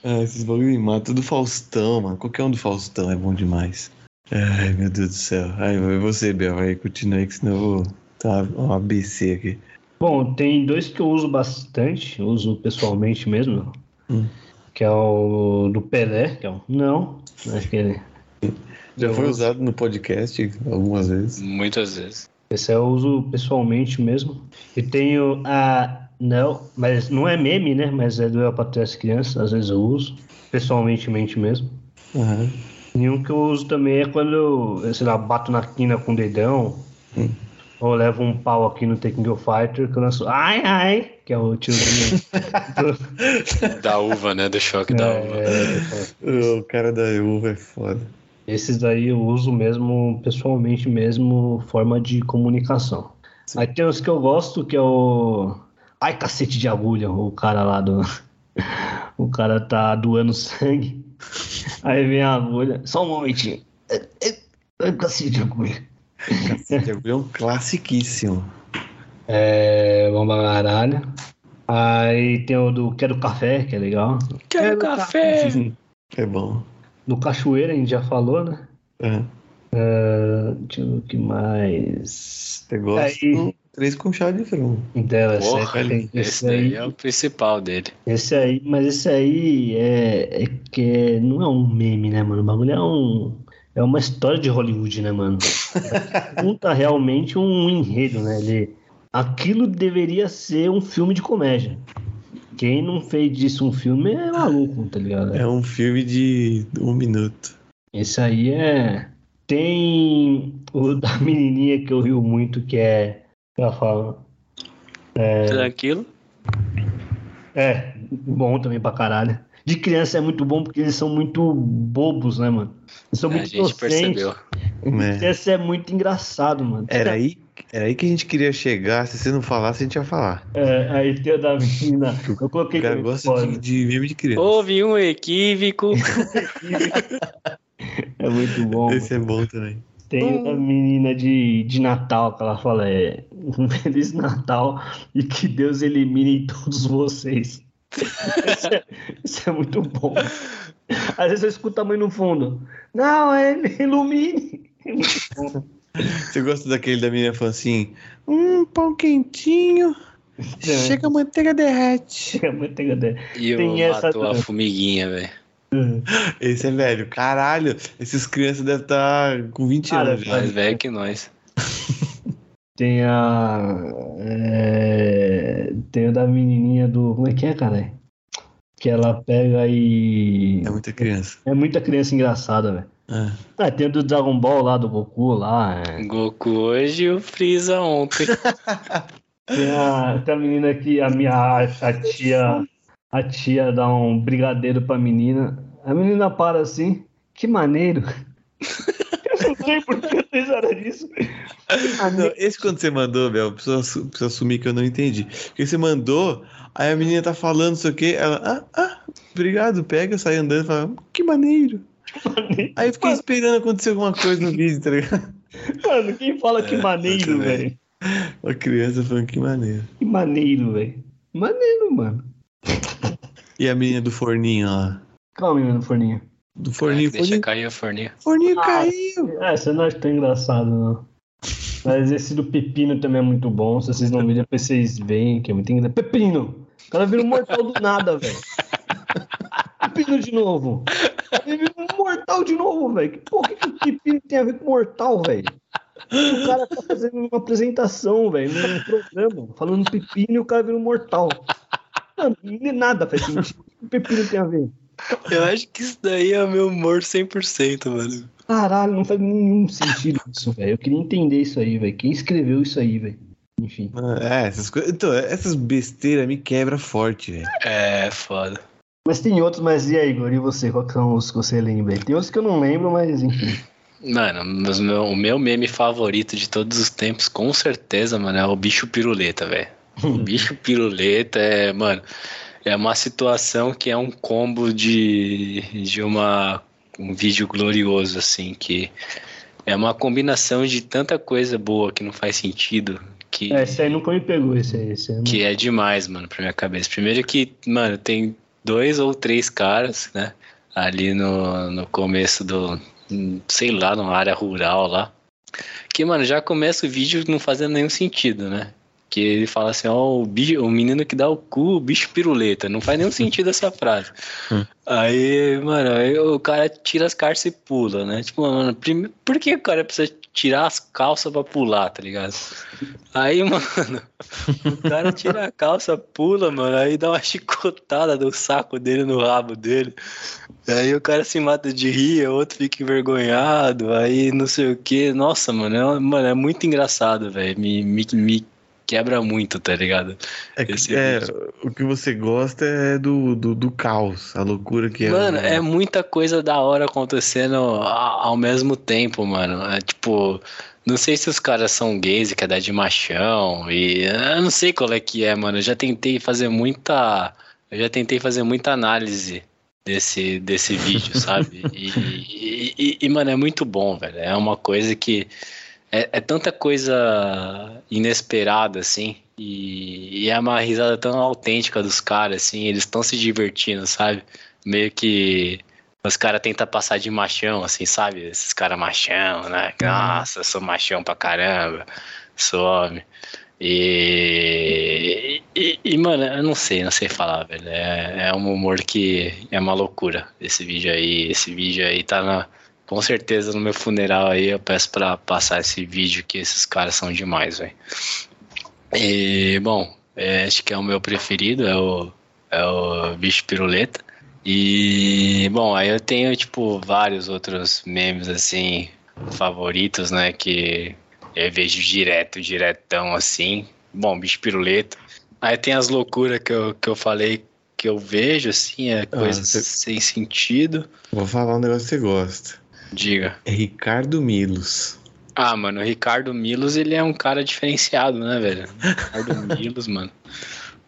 Ah, esses bagulho me matam. Do Faustão, mano. Qualquer um do Faustão é bom demais. Ai, meu Deus do céu. Ai, vai você, Bel. Vai, continua aí, que senão eu vou. Tá um ABC aqui. Bom, tem dois que eu uso bastante, eu uso pessoalmente mesmo, Hum. que é o do Pelé, que é o não, aquele. Já Eu foi uso- usado no podcast algumas vezes. Muitas vezes. Esse eu uso pessoalmente mesmo. E tenho a. Não, mas não é meme, né? Mas é do Eu para as Crianças, às vezes eu uso. Pessoalmente mente mesmo. Aham. E um que eu uso também é quando eu, sei lá, bato na quina com o dedão. Hum. Ou levo um pau aqui no Tekken Go Fighter, que eu lanço ai ai, que é o tiozinho. do- Da uva, né? Do choque da uva. É, O cara da uva é foda. esses daí eu uso mesmo, pessoalmente mesmo, forma de comunicação. Sim. Aí tem os que eu gosto, que é o. Ai, cacete de agulha, o cara lá do. O cara tá doando sangue. Aí vem a agulha. Só um momentinho. É, é, Ai, cacete de agulha. Esse bagulho é um classiquíssimo. É. Bom pra caralho. Aí tem o do Quero Café, que é legal. Quero café! É bom. Do Cachoeira, a gente já falou, né? Aham. Ah, deixa eu ver o que mais. Eu gosto Aí- Três com chá de frango. Dela, Porra, esse, esse aí, é o principal dele. esse aí, mas esse aí é, é que é- não é um meme, né, mano? O bagulho é um é uma história de Hollywood, né, mano? Conta realmente um enredo, né? Ele, aquilo deveria ser um filme de comédia. Quem não fez disso um filme é maluco, tá ligado? É um filme de um minuto. Esse aí é. Tem o da menininha que eu rio muito, que é. Ela fala. Tranquilo? É, bom também pra caralho. De criança é muito bom porque eles são muito bobos, né, mano? Eles são A muito gente inocentes. percebeu. É. Esse é muito engraçado, mano. Era aí, era aí que a gente queria chegar. Se você não falasse, a gente ia falar. É, aí tem o da menina. Eu coloquei O cara gosta de, de meme de criança. Houve um equívoco. É muito bom. Esse é bom também. Tem da menina de, de Natal, que ela fala, é um Feliz Natal e que Deus elimine todos vocês. Isso é, isso é muito bom. Às vezes eu escuto a mãe no fundo. Não, é ilumine. É muito bom. Você gosta daquele da menina falando assim: Hum, pão quentinho. É. Chega a manteiga derrete. É muito engraçado. E eu Tem essa matou a também. formiguinha, velho. Esse é velho. Caralho, esses crianças devem estar com 20 Cara, anos já. Mais velho que nós. Tem a. é, tem o da menininha do. Como é que é, cara? Que ela pega e. É muita criança. É muita criança engraçada, velho. Ah, Ah, tem o do Dragon Ball lá, do Goku lá. é. Goku hoje e o Freeza ontem. Tem a, tem a menina que a minha a tia a tia dá um brigadeiro pra menina. A menina para assim, que maneiro. Eu não sei por que eu fiz era disso. Não, esse quando você mandou, Bel, preciso, preciso assumir que eu não entendi. Porque você mandou, aí a menina tá falando, não sei o quê, ela, ah, ah, obrigado, pega, sai andando e fala, que maneiro. Aí eu fiquei esperando acontecer alguma coisa no vídeo, tá ligado? Mano, quem fala que É, maneiro, eu também. velho? Uma criança falando que maneiro. Que maneiro, velho. Maneiro, mano. E a menina do forninho lá? Calma, menino forninho. Do forninho, Deixa forninho, cair o forninho. forninho Ah. caiu. É, você não acha tão engraçado, não. Mas esse do pepino também é muito bom. Se vocês não viram, depois vocês veem que é muito engraçado. Pepino! O cara vira um mortal do nada, velho. Pepino de novo. Ele vira um mortal de novo, velho. Que porra que o pepino tem a ver com mortal, velho? O cara tá fazendo uma apresentação, velho, num programa, falando pepino e o cara vira um mortal. Mano, nem nada faz sentido. O que o pepino tem a ver? Eu acho que isso daí é o meu humor 100%, mano. Caralho, não faz nenhum sentido isso, velho. Eu queria entender isso aí, velho. Quem escreveu isso aí, velho? Enfim. É, essas coisas. Então, essas besteiras me quebra forte, velho. É, foda. Mas tem outros, mas e aí, Igor? E você? Quais são os que você lembra? Tem outros que eu não lembro, mas enfim. Mano, meu- o meu meme favorito de todos os tempos, com certeza, mano, é o bicho piruleta, velho. O bicho piruleta é, mano, é uma situação que é um combo de, de uma, um vídeo glorioso, assim, que é uma combinação de tanta coisa boa que não faz sentido, que, É, esse aí nunca me pegou, esse aí. Esse aí que é demais, mano, pra minha cabeça. Primeiro que, mano, tem dois ou três caras, né, ali no, no começo do, sei lá, numa área rural lá, que, mano, já começa o vídeo não fazendo nenhum sentido, né? Que ele fala assim, ó, o, bicho, o menino que dá o cu, o bicho piruleta. Não faz nenhum sentido essa frase. Hum. Aí, mano, aí o cara tira as calças e pula, né? Tipo, mano, prime... por que o cara precisa tirar as calças pra pular, tá ligado? Aí, mano, o cara tira a calça, pula, mano, aí dá uma chicotada do saco dele no rabo dele. Aí o cara se mata de rir, o outro fica envergonhado, aí não sei o que. Nossa, mano, é, mano, é muito engraçado, velho. Me, me, me quebra muito, tá ligado? É, é, vídeo. o que você gosta é do, do, do caos, a loucura que é. Mano, é muita coisa da hora acontecendo ao mesmo tempo, mano. É tipo, não sei se os caras são gays e quer dar de machão, e eu não sei qual é que é, mano. Eu já tentei fazer muita. Eu já tentei fazer muita análise desse, desse vídeo, sabe? E, e, e- e, mano, é muito bom, velho. É uma coisa que. É, é tanta coisa inesperada, assim. E, e é uma risada tão autêntica dos caras, assim. Eles estão se divertindo, sabe? Meio que os caras tentam passar de machão, assim, sabe? Esses caras machão, né? Nossa, sou machão pra caramba. Sou homem. E, e, e, mano, eu não sei, não sei falar, velho. É, é um humor que é uma loucura. Esse vídeo aí, esse vídeo aí tá na, com certeza no meu funeral aí. Eu peço pra passar esse vídeo que esses caras são demais, velho. E, bom, é, acho que é o meu preferido, é o, é o bicho piruleta. E, bom, aí eu tenho, tipo, vários outros memes, assim, favoritos, né, que eu vejo direto, diretão, assim. Bom, bicho piruleta. Aí tem as loucuras que eu, que eu falei que eu vejo, assim, é coisa você- sem sentido. Vou falar um negócio que você gosta. Diga. É Ricardo Milos. Ah, mano, o Ricardo Milos, ele é um cara diferenciado, né, velho? Ricardo Milos, mano.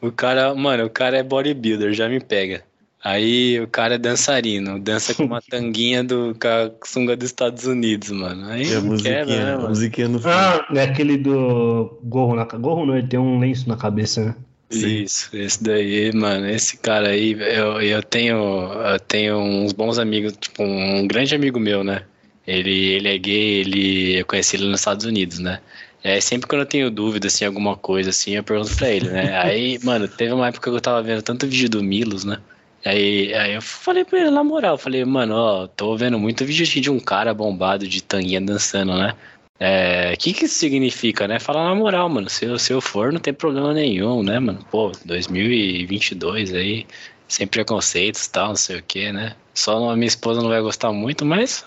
O cara, mano, o cara é bodybuilder, já me pega. Aí o cara é dançarino, dança com uma tanguinha do com a sunga dos Estados Unidos, mano. Aí E a não quebra, musiquinha, né, a mano? musiquinha no fundo. Ah, é aquele do gorro na Gorro não, ele tem um lenço na cabeça, né? Sim. Isso, esse daí, mano, esse cara aí, eu, eu tenho, eu tenho uns bons amigos, tipo, um grande amigo meu, né? Ele, ele é gay, ele, eu conheci ele nos Estados Unidos, né? Aí sempre quando eu tenho dúvida, assim, alguma coisa, assim, eu pergunto pra ele, né? Aí, mano, teve uma época que eu tava vendo tanto vídeo do Milos, né? Aí, aí eu falei pra ele, na moral, eu falei, mano, ó, tô vendo muito vídeo de um cara bombado de tanguinha dançando, né? É, o que que isso significa, né? Falar na moral, mano, se eu, se eu for, não tem problema nenhum, né, mano? Pô, 2022 aí, sem preconceitos e tal, não sei o que, né? Só a minha esposa não vai gostar muito, mas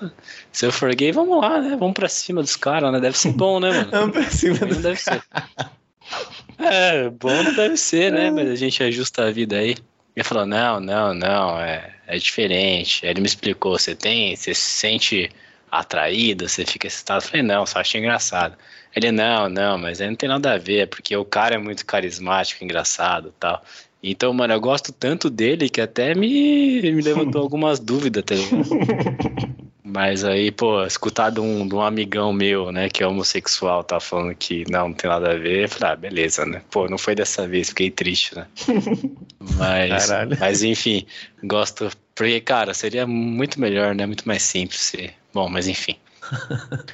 se eu for gay, vamos lá, né? Vamos pra cima dos caras, né? Deve ser bom, né, mano? Vamos pra cima Ruim do... Não deve ser. É, bom não deve ser, né? Mas a gente ajusta a vida aí. Ele falou, não, não, não, é, é diferente. Aí ele me explicou, você tem, você se sente atraído, você fica excitado. Eu falei, não, só achei engraçado. Ele, não, não, mas aí não tem nada a ver, porque o cara é muito carismático, engraçado tal. Então, mano, eu gosto tanto dele que até me, me levantou algumas dúvidas, tá ligado? Mas aí, pô, escutar de um, de um amigão meu, né, que é homossexual, tá falando que não, não tem nada a ver, eu falei, ah, beleza, né? Pô, não foi dessa vez, fiquei triste, né? Mas, Caralho. mas enfim, gosto. Porque, cara, seria muito melhor, né? Muito mais simples. Se... Bom, mas enfim.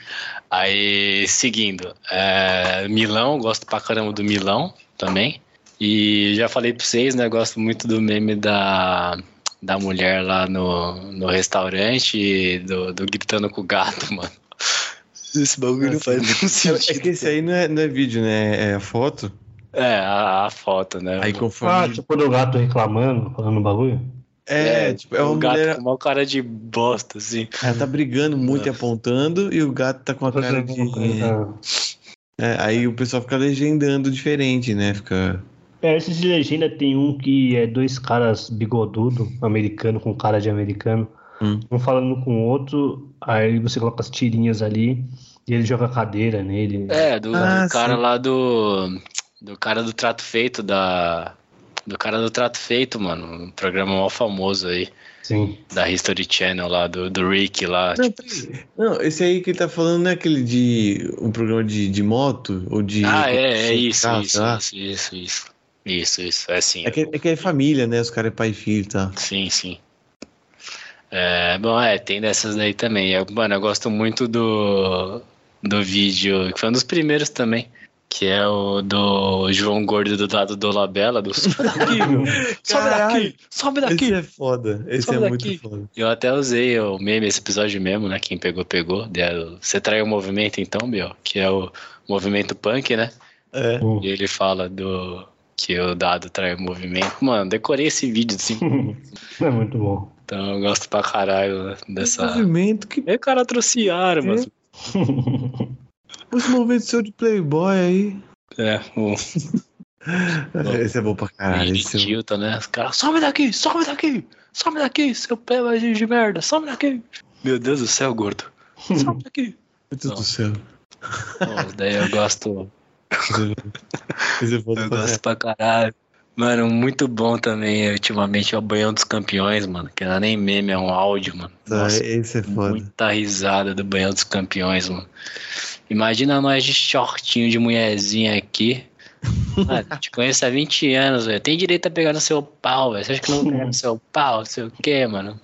Aí, seguindo, é, Milão, gosto pra caramba do Milão também. E já falei pra vocês, né? Gosto muito do meme da, da mulher lá no, no restaurante do, do gritando com o gato, mano. Esse bagulho não faz nenhum sentido. é que esse aí não é, não é vídeo, né? É foto. É, a, a foto, né? Aí Ah, conforme. tipo do gato reclamando, falando bagulho. É, tipo, é o uma gato mulher. com uma cara de bosta, assim. Ela tá brigando muito e apontando, e o gato tá com a cara de. Ah. É, aí o pessoal fica legendando diferente, né? Fica. É, esses de legenda tem um que é dois caras bigodudo, americano com cara de americano, Hum. um falando com o outro, aí você coloca as tirinhas ali e ele joga a cadeira nele. É, do, Ah, do cara sim. lá do. Do cara do trato feito, da. Do cara do trato feito, mano. Um programa mal famoso aí. Sim. Da History Channel lá, do, do Rick lá. Não, tipo, peraí. Não, esse aí que ele tá falando não é aquele de. um programa de, de moto? Ou de. ah, é, é isso, carro, isso, lá. isso, isso, isso. Isso, isso. É assim. É que, é que é família, né? Os caras é pai e filho e tal. Sim, sim. É, bom, é, tem dessas daí também. Eu, mano, eu gosto muito do, do vídeo, que foi um dos primeiros também, que é o do João Gordo do lado do Labela, do Sobe daqui, meu! Sobe daqui! Sobe Esse daqui! é foda. Esse Sobe é daqui. muito foda. Eu até usei o meme, esse episódio mesmo, né? Quem pegou, pegou. Você traiu o movimento então, Biel? Que é o movimento punk, né? É. Hum. E ele fala do que o dado trai o movimento. Mano, decorei esse vídeo assim. É muito bom. Então eu gosto pra caralho né, dessa. Movimento que. É, cara, trouxe ar, mas. Esse movimento seu de Playboy aí. É, o Esse é bom pra caralho. Billy Esse é... Tilton, né? Os caras, some daqui, some daqui, some daqui, seu pé vai de merda, some daqui. Meu Deus do céu, gordo. Some daqui. Meu Deus do céu. Pô, daí eu gosto. Esse é Eu pra gosto pra caralho. Mano, muito bom também, ultimamente, é o Banhão dos Campeões, mano. Que não é nem meme, é um áudio, mano. caralho. Nossa, Esse é foda. muita risada do Banhão dos Campeões, mano. Imagina nós de shortinho de mulherzinha aqui. Mano, te conheço há 20 anos, velho. Tem direito a pegar no seu pau, velho. Você acha que não pega no seu pau? Não sei o quê, mano.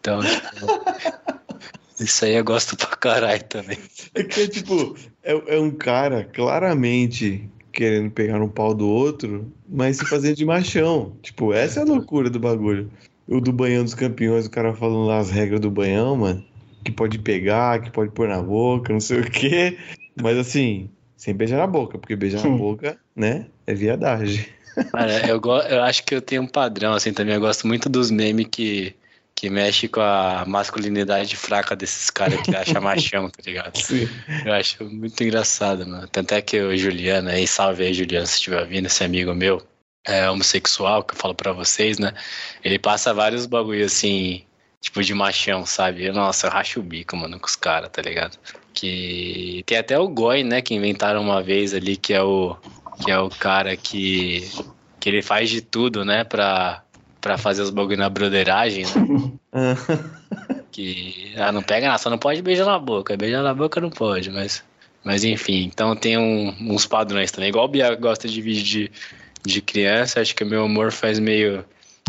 Então, tipo, isso aí eu gosto pra caralho também. É que é tipo, é, é um cara claramente querendo pegar no pau do outro, mas se fazendo de machão. Tipo, essa é a loucura do bagulho. O do banhão dos campeões, o cara falando lá as regras do banhão, mano. Que pode pegar, que pode pôr na boca, não sei o quê. Mas assim, sem beijar na boca, porque beijar na boca, né, é viadagem. Cara, eu, eu acho que eu tenho um padrão, assim, também. Eu gosto muito dos memes que, que mexe com a masculinidade fraca desses caras que acham machão, tá ligado? Sim. Eu acho muito engraçado, mano. Tanto é que o Juliano aí, salve aí, Juliano, se estiver ouvindo, esse amigo meu, é homossexual, que eu falo pra vocês, né? Ele passa vários bagulho assim, tipo de machão, sabe? Nossa, eu racho o bico, mano, com os caras, tá ligado? Que tem até o Goi, né, que inventaram uma vez ali, que é o que é o cara que que ele faz de tudo, né, pra, pra fazer os bagulho na broderagem, né? Ah, que ah, não pega nada, só não pode beijar na boca. Beijar na boca não pode, mas, mas enfim. Então tem um- uns padrões também. Igual o Bia gosta de vídeo de, de criança, acho que o meu amor faz meio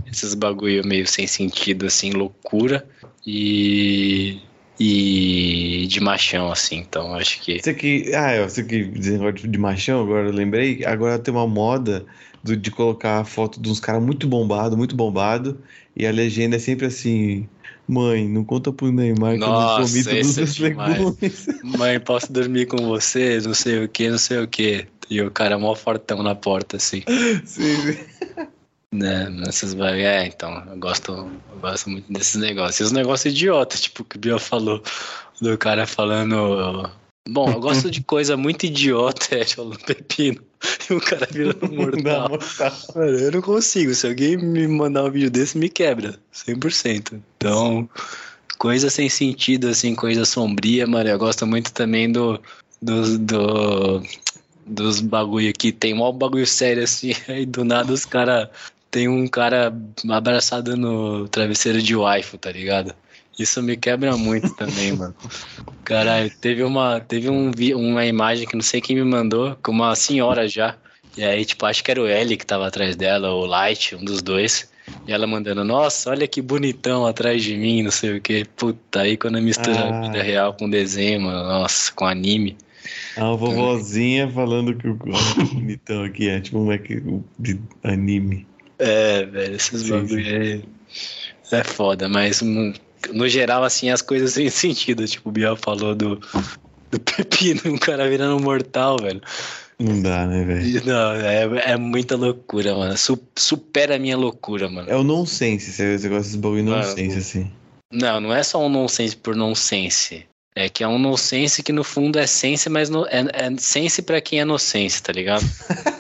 esses bagulho meio sem sentido, assim, loucura e e de machão, assim. Então acho que Você que. Ah, é, você que de machão, agora eu lembrei. Agora tem uma moda do- de colocar a foto de uns caras muito bombado, muito bombado. E a legenda é sempre assim: Mãe, não conta pro Neymar que eu não Nossa, comi todos é os legumes. mãe, posso dormir com você? Não sei o que, não sei o que. E o cara mó fortão na porta, assim. Sim, sim. Né, nessas É, então, eu gosto, eu gosto muito desses negócios. E os negócios idiotas, tipo, que o Bia falou, do cara falando Bom, eu gosto de coisa muito idiota, é o pepino. E o cara vira um mortal. Mano, eu não consigo. Se alguém me mandar um vídeo desse, me quebra. 100%. Então, coisa sem sentido, assim, coisa sombria, mano. Eu gosto muito também do. do, do dos bagulho que tem um bagulho sério assim, aí do nada os cara tem um cara abraçado no travesseiro de waifu, tá ligado? Isso me quebra muito também, mano. Caralho, teve uma, teve um, uma imagem que não sei quem me mandou, com uma senhora já. E aí, tipo, acho que era o L que tava atrás dela, ou o Light, um dos dois. E ela mandando, nossa, olha que bonitão atrás de mim, não sei o que. Puta, aí quando mistura ah. a vida real com desenho, mano, nossa, com anime. A vovozinha falando que o bonitão aqui é tipo um moleque de anime. É, velho, esses bagulho é, é foda, mas no geral, assim, as coisas têm sentido. Tipo, o Biel falou do, do pepino, um cara virando mortal, velho. Não dá, né, velho? Não, é, é muita loucura, mano. supera a minha loucura, mano. É o nonsense, você gosta desses bagulho nonsense, assim. Não, não é só um nonsense por nonsense. É que é um nonsense que no fundo é sense, mas no, é, é sense pra quem é nonsense, tá ligado?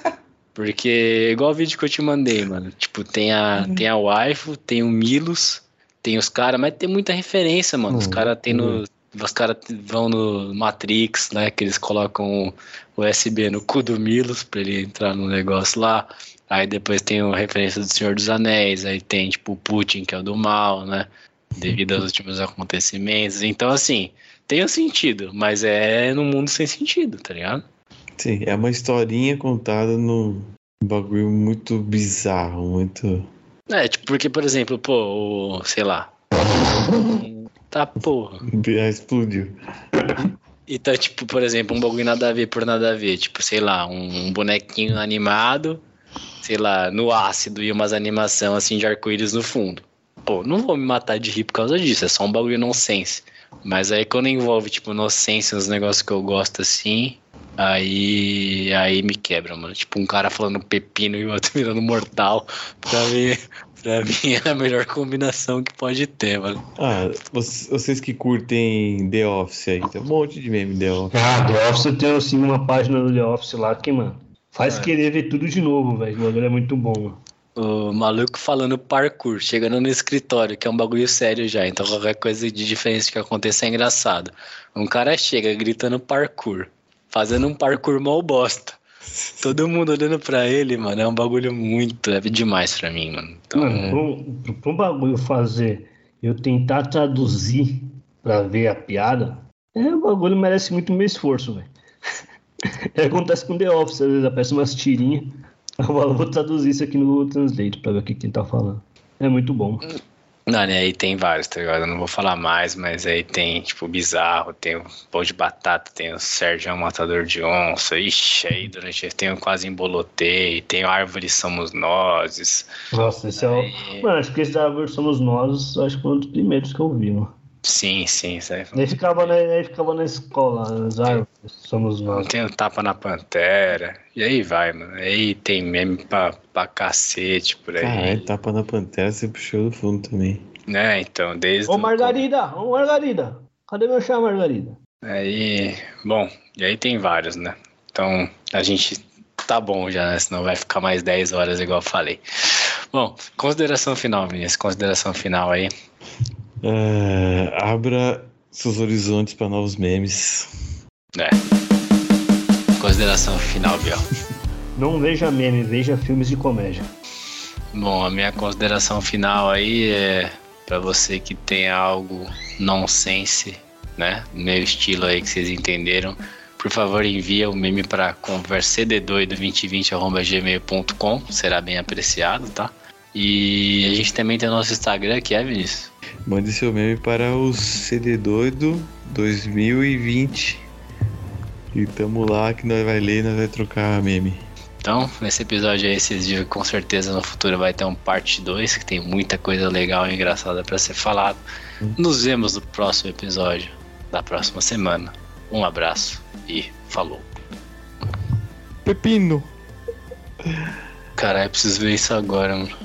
Porque, igual o vídeo que eu te mandei, mano. Tipo, tem a, uhum. tem a waifu, tem o Milos, tem os caras, mas tem muita referência, mano. Os uhum. caras tem no. Os caras vão no Matrix, né? Que eles colocam o USB no cu do Milos pra ele entrar no negócio lá. Aí depois tem a referência do Senhor dos Anéis, aí tem, tipo, o Putin, que é o do mal, né? Devido aos últimos acontecimentos. Então, assim, tem um sentido, mas é no mundo sem sentido, tá ligado? Sim, é uma historinha contada num bagulho muito bizarro, muito. É, tipo, porque, por exemplo, pô, o, sei lá. Tá porra. Explodiu. Então, tipo, por exemplo, um bagulho nada a ver por nada a ver. Tipo, sei lá, um bonequinho animado, sei lá, no ácido e umas animação assim de arco-íris no fundo. Pô, não vou me matar de rir por causa disso, é só um bagulho nonsense. Mas aí quando envolve, tipo, inocência, uns negócios que eu gosto assim, aí aí me quebra, mano. Tipo, um cara falando pepino e o outro virando mortal. Pra mim, pra mim é a melhor combinação que pode ter, mano. Ah, vocês que curtem The Office aí, tem um monte de meme The Office. Ah, The Office eu tenho assim uma página do The Office lá que, mano, faz é. querer ver tudo de novo, velho. O bagulho é muito bom, mano o maluco falando parkour, chegando no escritório, que é um bagulho sério já, então qualquer coisa de diferença que aconteça é engraçado. Um cara chega gritando parkour, fazendo um parkour mal bosta. Todo mundo olhando pra ele, mano, é um bagulho muito, é demais pra mim, mano. Então, mano, um bagulho fazer, eu tentar traduzir pra ver a piada, é, o bagulho merece muito meu esforço, velho. É, acontece com The Office, às vezes aparece umas tirinhas, Eu vou traduzir isso aqui no Translate pra ver o que quem tá falando. É muito bom. Não, né, aí tem vários, tá ligado? Eu não vou falar mais, mas aí tem, tipo, Bizarro, tem o Pão de Batata, tem o Sérgio Matador de Onça, ixi, aí durante tem o Quase Embolotei, tem o Árvore Somos Nós. Nossa, esse aí... é o... Mano, acho que esse da Árvore Somos Nós, acho que foi um dos primeiros que eu vi, mano. Sim, sim. Isso aí foi... ficava, na, aí ficava na escola, árvores, somos nós. Tem o um tapa na pantera, e aí vai, mano. Aí tem meme pra, pra cacete por aí. Caralho, tapa na pantera você puxou do fundo também. Né, então, desde. Ô, Margarida! Ô, Margarida! Cadê meu chá, Margarida? Aí, bom, e aí tem vários, né? Então, a gente tá bom já, né? Senão vai ficar mais 10 horas, igual eu falei. Bom, consideração final, Vinícius. Consideração final aí. Uh, abra seus horizontes para novos memes. É. Consideração final, Biel. Não veja meme, veja filmes de comédia. Bom, a minha consideração final aí é para você que tem algo nonsense, né? Meu estilo aí que vocês entenderam. Por favor, envia o meme para conversededoido2020.gmail.com. Será bem apreciado, tá? E a gente também tem o nosso Instagram, que é, Vinícius? Mande seu meme para o CD Doido 2020. E tamo lá que nós vai ler e nós vai trocar meme. Então, nesse episódio aí, vocês viram com certeza no futuro vai ter um parte 2, que tem muita coisa legal e engraçada para ser falado. Hum. Nos vemos no próximo episódio da próxima semana. Um abraço e falou. Pepino. Caralho, preciso ver isso agora, mano.